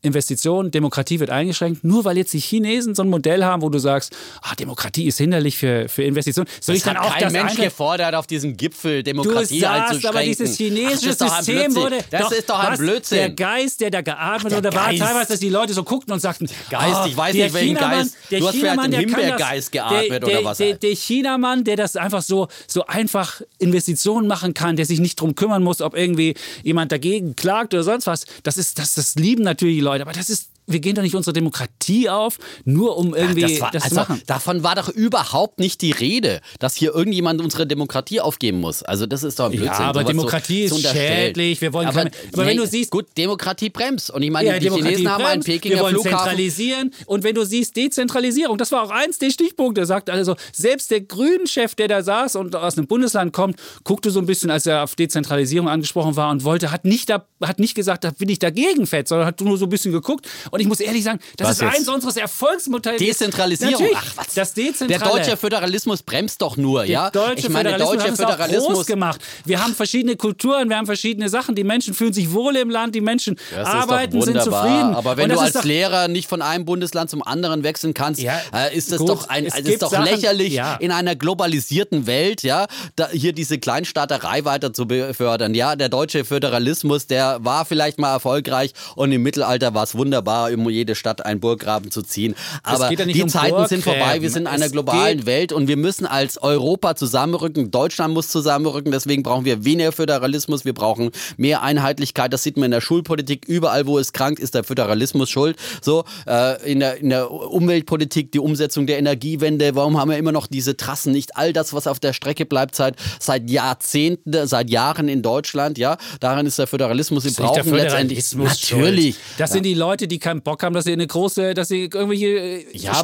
Investitionen, Demokratie wird eingeschränkt, nur weil jetzt die Chinesen so ein Modell haben, wo du sagst, ah, Demokratie ist hinderlich für, für Investitionen. Soll das ich dann hat auch kein das Mensch gefordert, auf diesem Gipfel Demokratie du sagst, aber dieses chinesische Ach, System wurde. Das doch, ist doch ein was, Blödsinn. Der Geist, der da geatmet wurde, war teilweise, dass die Leute so guckten und sagten, Geist, oh, ich weiß nicht, welchen Geist. Der du hast vielleicht den Himbeergeist geatmet der, der, oder was? Der, der Chinamann, der das einfach so, so einfach Investitionen machen kann, der sich nicht drum kümmern muss, ob irgendwie jemand dagegen klagt oder sonst was. Das ist, das, das lieben natürlich die Leute, aber das ist wir gehen doch nicht unsere Demokratie auf, nur um irgendwie ja, das, war, das also, zu machen. Davon war doch überhaupt nicht die Rede, dass hier irgendjemand unsere Demokratie aufgeben muss. Also das ist doch ein Blödsinn. Ja, aber Demokratie so, ist schädlich. Wir wollen aber, keine, aber nee, wenn du siehst, gut, Demokratie bremst. Und ich meine, ja, die Demokratie Chinesen bremst, haben einen Pekinger wir wollen Flughafen. zentralisieren. Und wenn du siehst Dezentralisierung, das war auch eins der Stichpunkte. Sagt also selbst der Grünen-Chef, der da saß und aus einem Bundesland kommt, guckte so ein bisschen, als er auf Dezentralisierung angesprochen war und wollte, hat nicht, da, hat nicht gesagt, da bin ich dagegen fett, sondern hat nur so ein bisschen geguckt. Und ich muss ehrlich sagen, das was ist jetzt? eins unseres Erfolgsmodells. Dezentralisierung. Ach, was? Das Dezentrale. Der deutsche Föderalismus bremst doch nur, der ja? Deutsche ich meine, der deutsche Föderalismus groß gemacht. Wir haben verschiedene Kulturen, wir haben verschiedene Sachen. Die Menschen fühlen sich wohl im Land, die Menschen das arbeiten, sind zufrieden. Aber wenn du als Lehrer nicht von einem Bundesland zum anderen wechseln kannst, ja, äh, ist das gut, doch ein, also ist doch Sachen, lächerlich ja. in einer globalisierten Welt, ja, da, hier diese Kleinstaaterei weiter zu befördern. Ja, der deutsche Föderalismus, der war vielleicht mal erfolgreich und im Mittelalter war es wunderbar, um jede Stadt einen Burggraben zu ziehen. Aber ja die um Zeiten sind vorbei. Wir sind in einer globalen Welt und wir müssen als Europa zusammenrücken. Deutschland muss zusammenrücken. Deswegen brauchen wir weniger Föderalismus. Wir brauchen mehr Einheitlichkeit. Das sieht man in der Schulpolitik. Überall, wo es krankt, ist der Föderalismus schuld. So äh, in, der, in der Umweltpolitik, die Umsetzung der Energiewende. Warum haben wir immer noch diese Trassen? Nicht all das, was auf der Strecke bleibt seit, seit Jahrzehnten, seit Jahren in Deutschland. Ja, daran ist der Föderalismus. Wir brauchen letztendlich natürlich. Das sind die Leute, die keinen Bock haben, dass sie eine große, dass sie irgendwelche äh, ja, auch,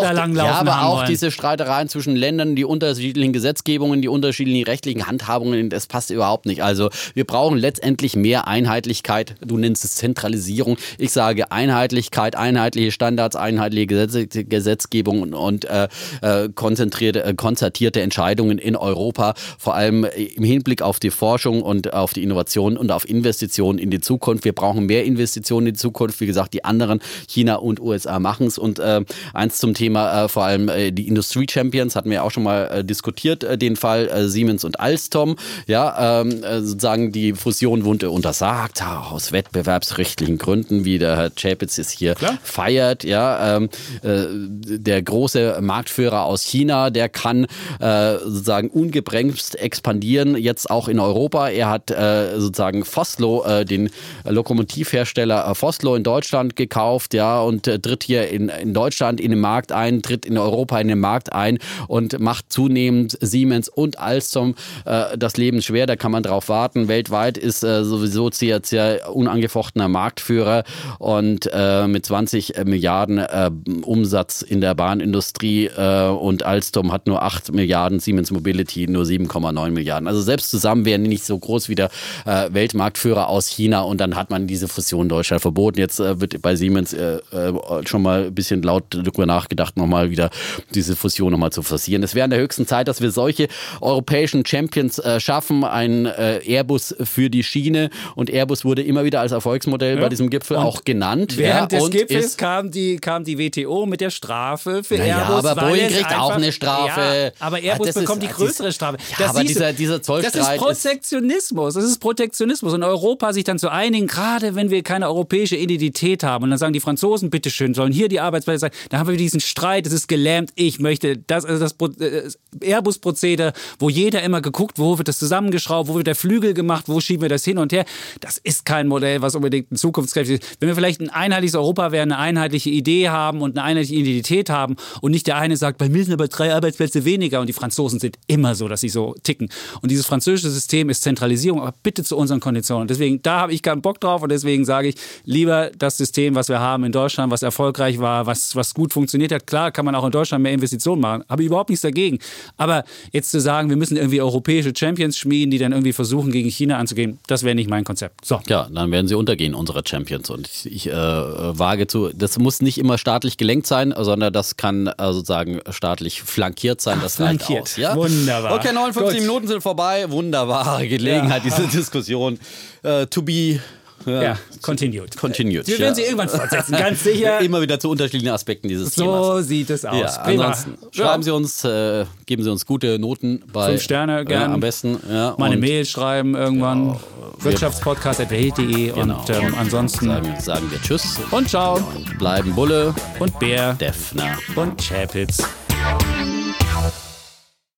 da langlaufen Ja, aber auch wollen. diese Streitereien zwischen Ländern, die unterschiedlichen Gesetzgebungen, die unterschiedlichen rechtlichen Handhabungen, das passt überhaupt nicht. Also wir brauchen letztendlich mehr Einheitlichkeit. Du nennst es Zentralisierung. Ich sage Einheitlichkeit, einheitliche Standards, einheitliche Gesetze, Gesetzgebung und, und äh, äh konzentrierte, äh, konzertierte Entscheidungen in Europa, vor allem im Hinblick auf die Forschung und auf die Innovation und auf Investitionen in die Zukunft. Wir brauchen mehr Investitionen in die Zukunft. Wie gesagt, die anderen China und USA machen es. Und äh, eins zum Thema äh, vor allem äh, die Industrie Champions hatten wir auch schon mal äh, diskutiert, äh, den Fall äh, Siemens und Alstom. Ja, ähm, sozusagen die Fusion wurde untersagt, aus wettbewerbsrechtlichen Gründen, wie der Herr Chapitz es hier Klar. feiert. Ja, ähm, der große Marktführer aus China, der kann sozusagen ungebremst expandieren, jetzt auch in Europa. Er hat sozusagen Foslo, den Lokomotivhersteller Foslo in Deutschland Gekauft, ja, und äh, tritt hier in, in Deutschland in den Markt ein, tritt in Europa in den Markt ein und macht zunehmend Siemens und Alstom äh, das Leben schwer. Da kann man drauf warten. Weltweit ist äh, sowieso CRC unangefochtener Marktführer und äh, mit 20 Milliarden äh, Umsatz in der Bahnindustrie äh, und Alstom hat nur 8 Milliarden, Siemens Mobility nur 7,9 Milliarden. Also selbst zusammen wären die nicht so groß wie der Weltmarktführer aus China und dann hat man diese Fusion Deutschland verboten. Jetzt wird bei Siemens äh, äh, schon mal ein bisschen laut darüber nachgedacht, nochmal wieder diese Fusion nochmal zu forcieren. Es wäre an der höchsten Zeit, dass wir solche europäischen Champions äh, schaffen. Ein Airbus für die Schiene und Airbus wurde immer wieder als Erfolgsmodell ja. bei diesem Gipfel und auch genannt. Während ja, des Gipfels kam die, kam die WTO mit der Strafe für naja, Airbus. aber Boeing kriegt einfach, auch eine Strafe. Ja, aber Airbus das bekommt ist, die größere Strafe. Ja, aber dieser, dieser Zollstreit Das ist Protektionismus. Das ist Protektionismus. Und Europa sich dann zu einigen, gerade wenn wir keine europäische Identität haben. Und dann sagen die Franzosen, bitteschön, sollen hier die Arbeitsplätze sein. Dann haben wir diesen Streit, es ist gelähmt. Ich möchte das, also das äh, Airbus-Prozedere, wo jeder immer geguckt, wo wird das zusammengeschraubt, wo wird der Flügel gemacht, wo schieben wir das hin und her. Das ist kein Modell, was unbedingt ein zukunftskräftig ist. Wenn wir vielleicht ein einheitliches Europa wären, eine einheitliche Idee haben und eine einheitliche Identität haben und nicht der eine sagt, bei mir sind aber drei Arbeitsplätze weniger und die Franzosen sind immer so, dass sie so ticken. Und dieses französische System ist Zentralisierung, aber bitte zu unseren Konditionen. Deswegen, da habe ich keinen Bock drauf und deswegen sage ich, lieber das System, was wir haben in Deutschland, was erfolgreich war, was, was gut funktioniert hat. Klar kann man auch in Deutschland mehr Investitionen machen, habe ich überhaupt nichts dagegen. Aber jetzt zu sagen, wir müssen irgendwie europäische Champions schmieden, die dann irgendwie versuchen, gegen China anzugehen, das wäre nicht mein Konzept. So. Ja, dann werden sie untergehen, unsere Champions. Und ich, ich äh, wage zu, das muss nicht immer staatlich gelenkt sein, sondern das kann äh, sozusagen staatlich flankiert sein. Das Ach, reicht flankiert. aus. Ja? Wunderbar. Okay, 59 Gut. Minuten sind vorbei. Wunderbare Gelegenheit, ja. diese Diskussion. Uh, to be ja, ja, continued. Continued. Wir werden ja. sie irgendwann fortsetzen, ganz sicher. Immer wieder zu unterschiedlichen Aspekten dieses so Themas. So sieht es aus. Ja, ansonsten schreiben Sie uns, äh, geben Sie uns gute Noten bei. Fünf Sterne gerne. am besten. Ja, Meine Mail schreiben irgendwann. Genau. Wirtschaftspodcast.welt.de genau. und ähm, ansonsten sagen, sagen, wir Tschüss und Ciao. Bleiben Bulle und Bär, Defner und Chapitz.